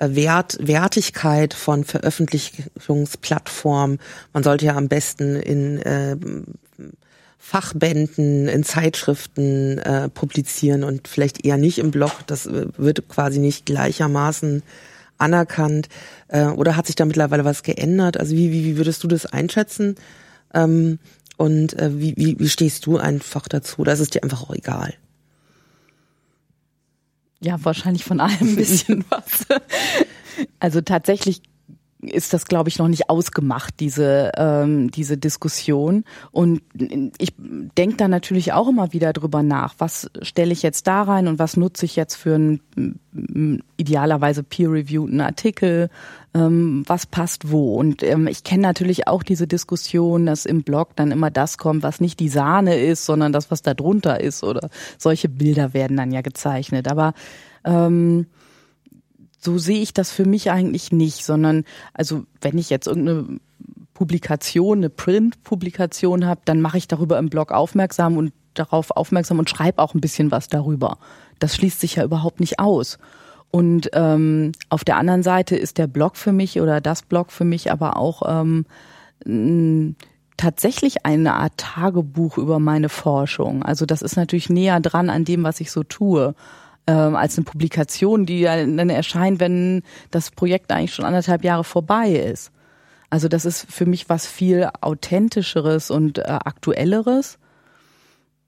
Speaker 1: Wert, Wertigkeit von Veröffentlichungsplattformen. Man sollte ja am besten in äh, Fachbänden, in Zeitschriften äh, publizieren und vielleicht eher nicht im Blog. Das äh, wird quasi nicht gleichermaßen anerkannt. Äh, oder hat sich da mittlerweile was geändert? Also wie, wie, wie würdest du das einschätzen? Ähm, und äh, wie, wie, wie stehst du einfach dazu? Da ist es dir einfach auch egal.
Speaker 2: Ja, wahrscheinlich von allem ein bisschen <laughs> was. Also tatsächlich ist das, glaube ich, noch nicht ausgemacht, diese, ähm, diese Diskussion. Und ich denke da natürlich auch immer wieder drüber nach, was stelle ich jetzt da rein und was nutze ich jetzt für einen idealerweise peer-reviewten Artikel, ähm, was passt wo. Und ähm, ich kenne natürlich auch diese Diskussion, dass im Blog dann immer das kommt, was nicht die Sahne ist, sondern das, was da drunter ist. Oder solche Bilder werden dann ja gezeichnet. Aber ähm, so sehe ich das für mich eigentlich nicht, sondern also wenn ich jetzt irgendeine Publikation, eine Print-Publikation habe, dann mache ich darüber im Blog aufmerksam und darauf aufmerksam und schreibe auch ein bisschen was darüber. Das schließt sich ja überhaupt nicht aus. Und ähm, auf der anderen Seite ist der Blog für mich oder das Blog für mich aber auch ähm, tatsächlich eine Art Tagebuch über meine Forschung. Also das ist natürlich näher dran an dem, was ich so tue ähm, als eine Publikation, die dann erscheint, wenn das Projekt eigentlich schon anderthalb Jahre vorbei ist. Also das ist für mich was viel authentischeres und äh, aktuelleres.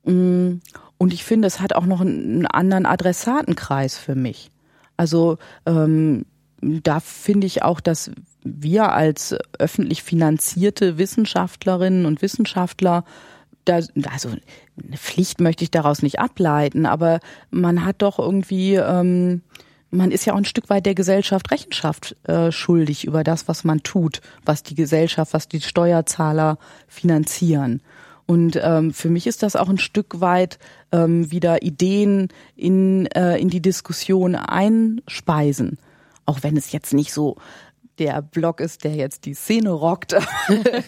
Speaker 2: Mm, und ich finde, es hat auch noch einen anderen Adressatenkreis für mich. Also ähm, da finde ich auch, dass wir als öffentlich finanzierte Wissenschaftlerinnen und Wissenschaftler da, also eine Pflicht möchte ich daraus nicht ableiten, aber man hat doch irgendwie, ähm, man ist ja auch ein Stück weit der Gesellschaft Rechenschaft äh, schuldig über das, was man tut, was die Gesellschaft, was die Steuerzahler finanzieren. Und ähm, für mich ist das auch ein Stück weit ähm, wieder Ideen in, äh, in die Diskussion einspeisen. Auch wenn es jetzt nicht so der Blog ist, der jetzt die Szene rockt.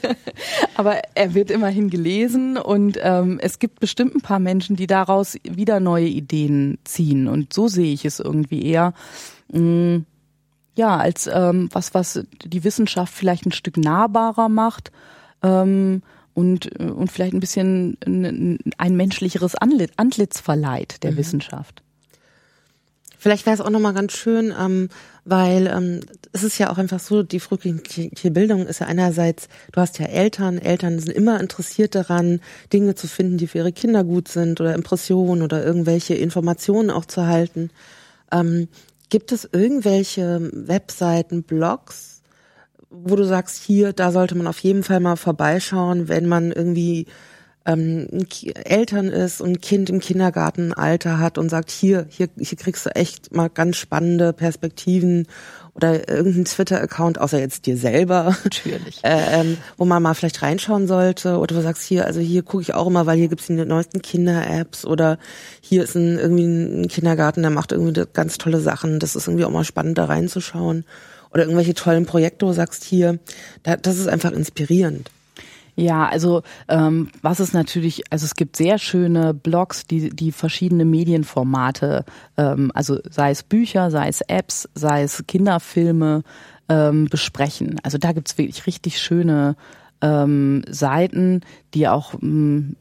Speaker 2: <laughs> Aber er wird immerhin gelesen und ähm, es gibt bestimmt ein paar Menschen, die daraus wieder neue Ideen ziehen. Und so sehe ich es irgendwie eher. Mh, mm, ja, als ähm, was, was die Wissenschaft vielleicht ein Stück nahbarer macht ähm, und, und vielleicht ein bisschen ein, ein menschlicheres Antlitz verleiht der mhm. Wissenschaft.
Speaker 1: Vielleicht wäre es auch nochmal ganz schön, ähm, weil ähm, es ist ja auch einfach so, die frühkindliche Bildung ist ja einerseits, du hast ja Eltern, Eltern sind immer interessiert daran, Dinge zu finden, die für ihre Kinder gut sind oder Impressionen oder irgendwelche Informationen auch zu halten. Ähm, gibt es irgendwelche Webseiten, Blogs, wo du sagst, hier, da sollte man auf jeden Fall mal vorbeischauen, wenn man irgendwie ähm, Eltern ist und ein Kind im Kindergartenalter hat und sagt, hier, hier, hier kriegst du echt mal ganz spannende Perspektiven oder irgendein Twitter-Account, außer jetzt dir selber.
Speaker 2: Natürlich.
Speaker 1: Äh, <laughs> ähm, wo man mal vielleicht reinschauen sollte. Oder du sagst hier, also hier gucke ich auch immer, weil hier gibt's die neuesten Kinder-Apps oder hier ist ein, irgendwie ein Kindergarten, der macht irgendwie ganz tolle Sachen. Das ist irgendwie auch mal spannend, da reinzuschauen. Oder irgendwelche tollen Projekte, wo du sagst, hier, da, das ist einfach inspirierend.
Speaker 2: Ja, also ähm, was ist natürlich, also es gibt sehr schöne Blogs, die die verschiedene Medienformate, ähm, also sei es Bücher, sei es Apps, sei es Kinderfilme ähm, besprechen. Also da gibt's wirklich richtig schöne ähm, Seiten, die auch ähm,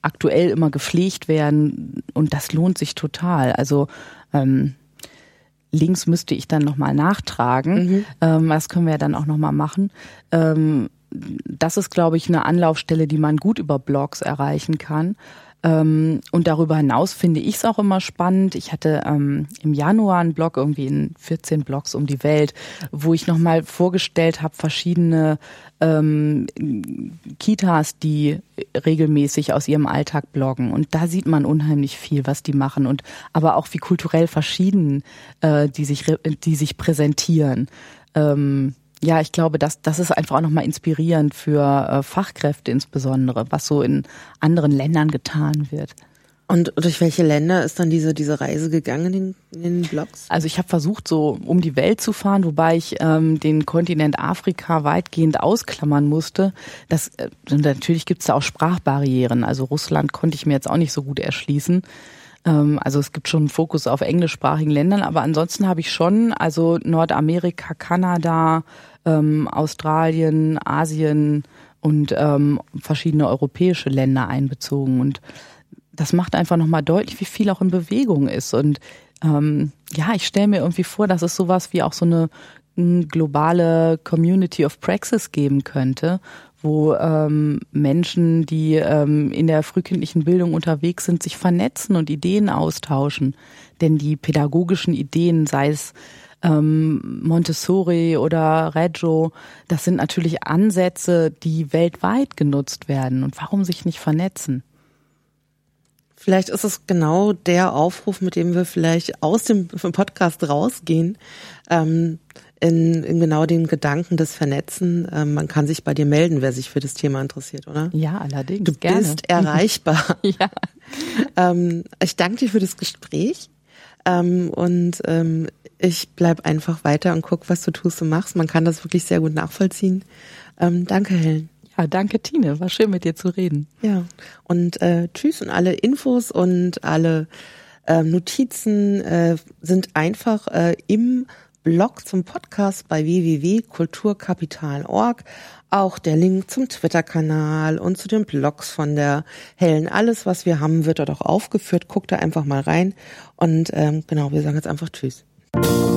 Speaker 2: aktuell immer gepflegt werden und das lohnt sich total. Also ähm, Links müsste ich dann nochmal nachtragen. Mhm. Ähm, das können wir ja dann auch nochmal machen. Ähm, das ist, glaube ich, eine Anlaufstelle, die man gut über Blogs erreichen kann. Ähm, und darüber hinaus finde ich es auch immer spannend. Ich hatte ähm, im Januar einen Blog, irgendwie in 14 Blogs um die Welt, wo ich nochmal vorgestellt habe, verschiedene ähm, Kitas, die regelmäßig aus ihrem Alltag bloggen. Und da sieht man unheimlich viel, was die machen und aber auch wie kulturell verschieden äh, die sich die sich präsentieren. Ähm, ja, ich glaube, das, das ist einfach auch nochmal inspirierend für äh, Fachkräfte insbesondere, was so in anderen Ländern getan wird.
Speaker 1: Und durch welche Länder ist dann diese, diese Reise gegangen in, in den Blogs?
Speaker 2: Also ich habe versucht, so um die Welt zu fahren, wobei ich ähm, den Kontinent Afrika weitgehend ausklammern musste. Das, äh, natürlich gibt es da auch Sprachbarrieren. Also Russland konnte ich mir jetzt auch nicht so gut erschließen. Ähm, also es gibt schon einen Fokus auf englischsprachigen Ländern, aber ansonsten habe ich schon, also Nordamerika, Kanada, ähm, Australien, Asien und ähm, verschiedene europäische Länder einbezogen. Und das macht einfach nochmal deutlich, wie viel auch in Bewegung ist. Und ähm, ja, ich stelle mir irgendwie vor, dass es sowas wie auch so eine globale Community of Praxis geben könnte, wo ähm, Menschen, die ähm, in der frühkindlichen Bildung unterwegs sind, sich vernetzen und Ideen austauschen. Denn die pädagogischen Ideen, sei es ähm, Montessori oder Reggio, das sind natürlich Ansätze, die weltweit genutzt werden. Und warum sich nicht vernetzen?
Speaker 1: Vielleicht ist es genau der Aufruf, mit dem wir vielleicht aus dem <laughs> Podcast rausgehen, ähm, in, in genau dem Gedanken des Vernetzen. Ähm, man kann sich bei dir melden, wer sich für das Thema interessiert, oder?
Speaker 2: Ja, allerdings.
Speaker 1: Du
Speaker 2: gerne.
Speaker 1: bist erreichbar. <laughs>
Speaker 2: ja.
Speaker 1: Ähm, ich danke dir für das Gespräch. Ähm, und ähm, ich bleib einfach weiter und guck, was du tust und machst. Man kann das wirklich sehr gut nachvollziehen. Ähm, danke, Helen.
Speaker 2: Ja, danke, Tine. War schön, mit dir zu reden.
Speaker 1: Ja, und äh, tschüss und alle Infos und alle äh, Notizen äh, sind einfach äh, im Blog zum Podcast bei www.kulturkapital.org. Auch der Link zum Twitter-Kanal und zu den Blogs von der Helen. Alles, was wir haben, wird dort auch aufgeführt. Guckt da einfach mal rein. Und ähm, genau, wir sagen jetzt einfach Tschüss. Thank you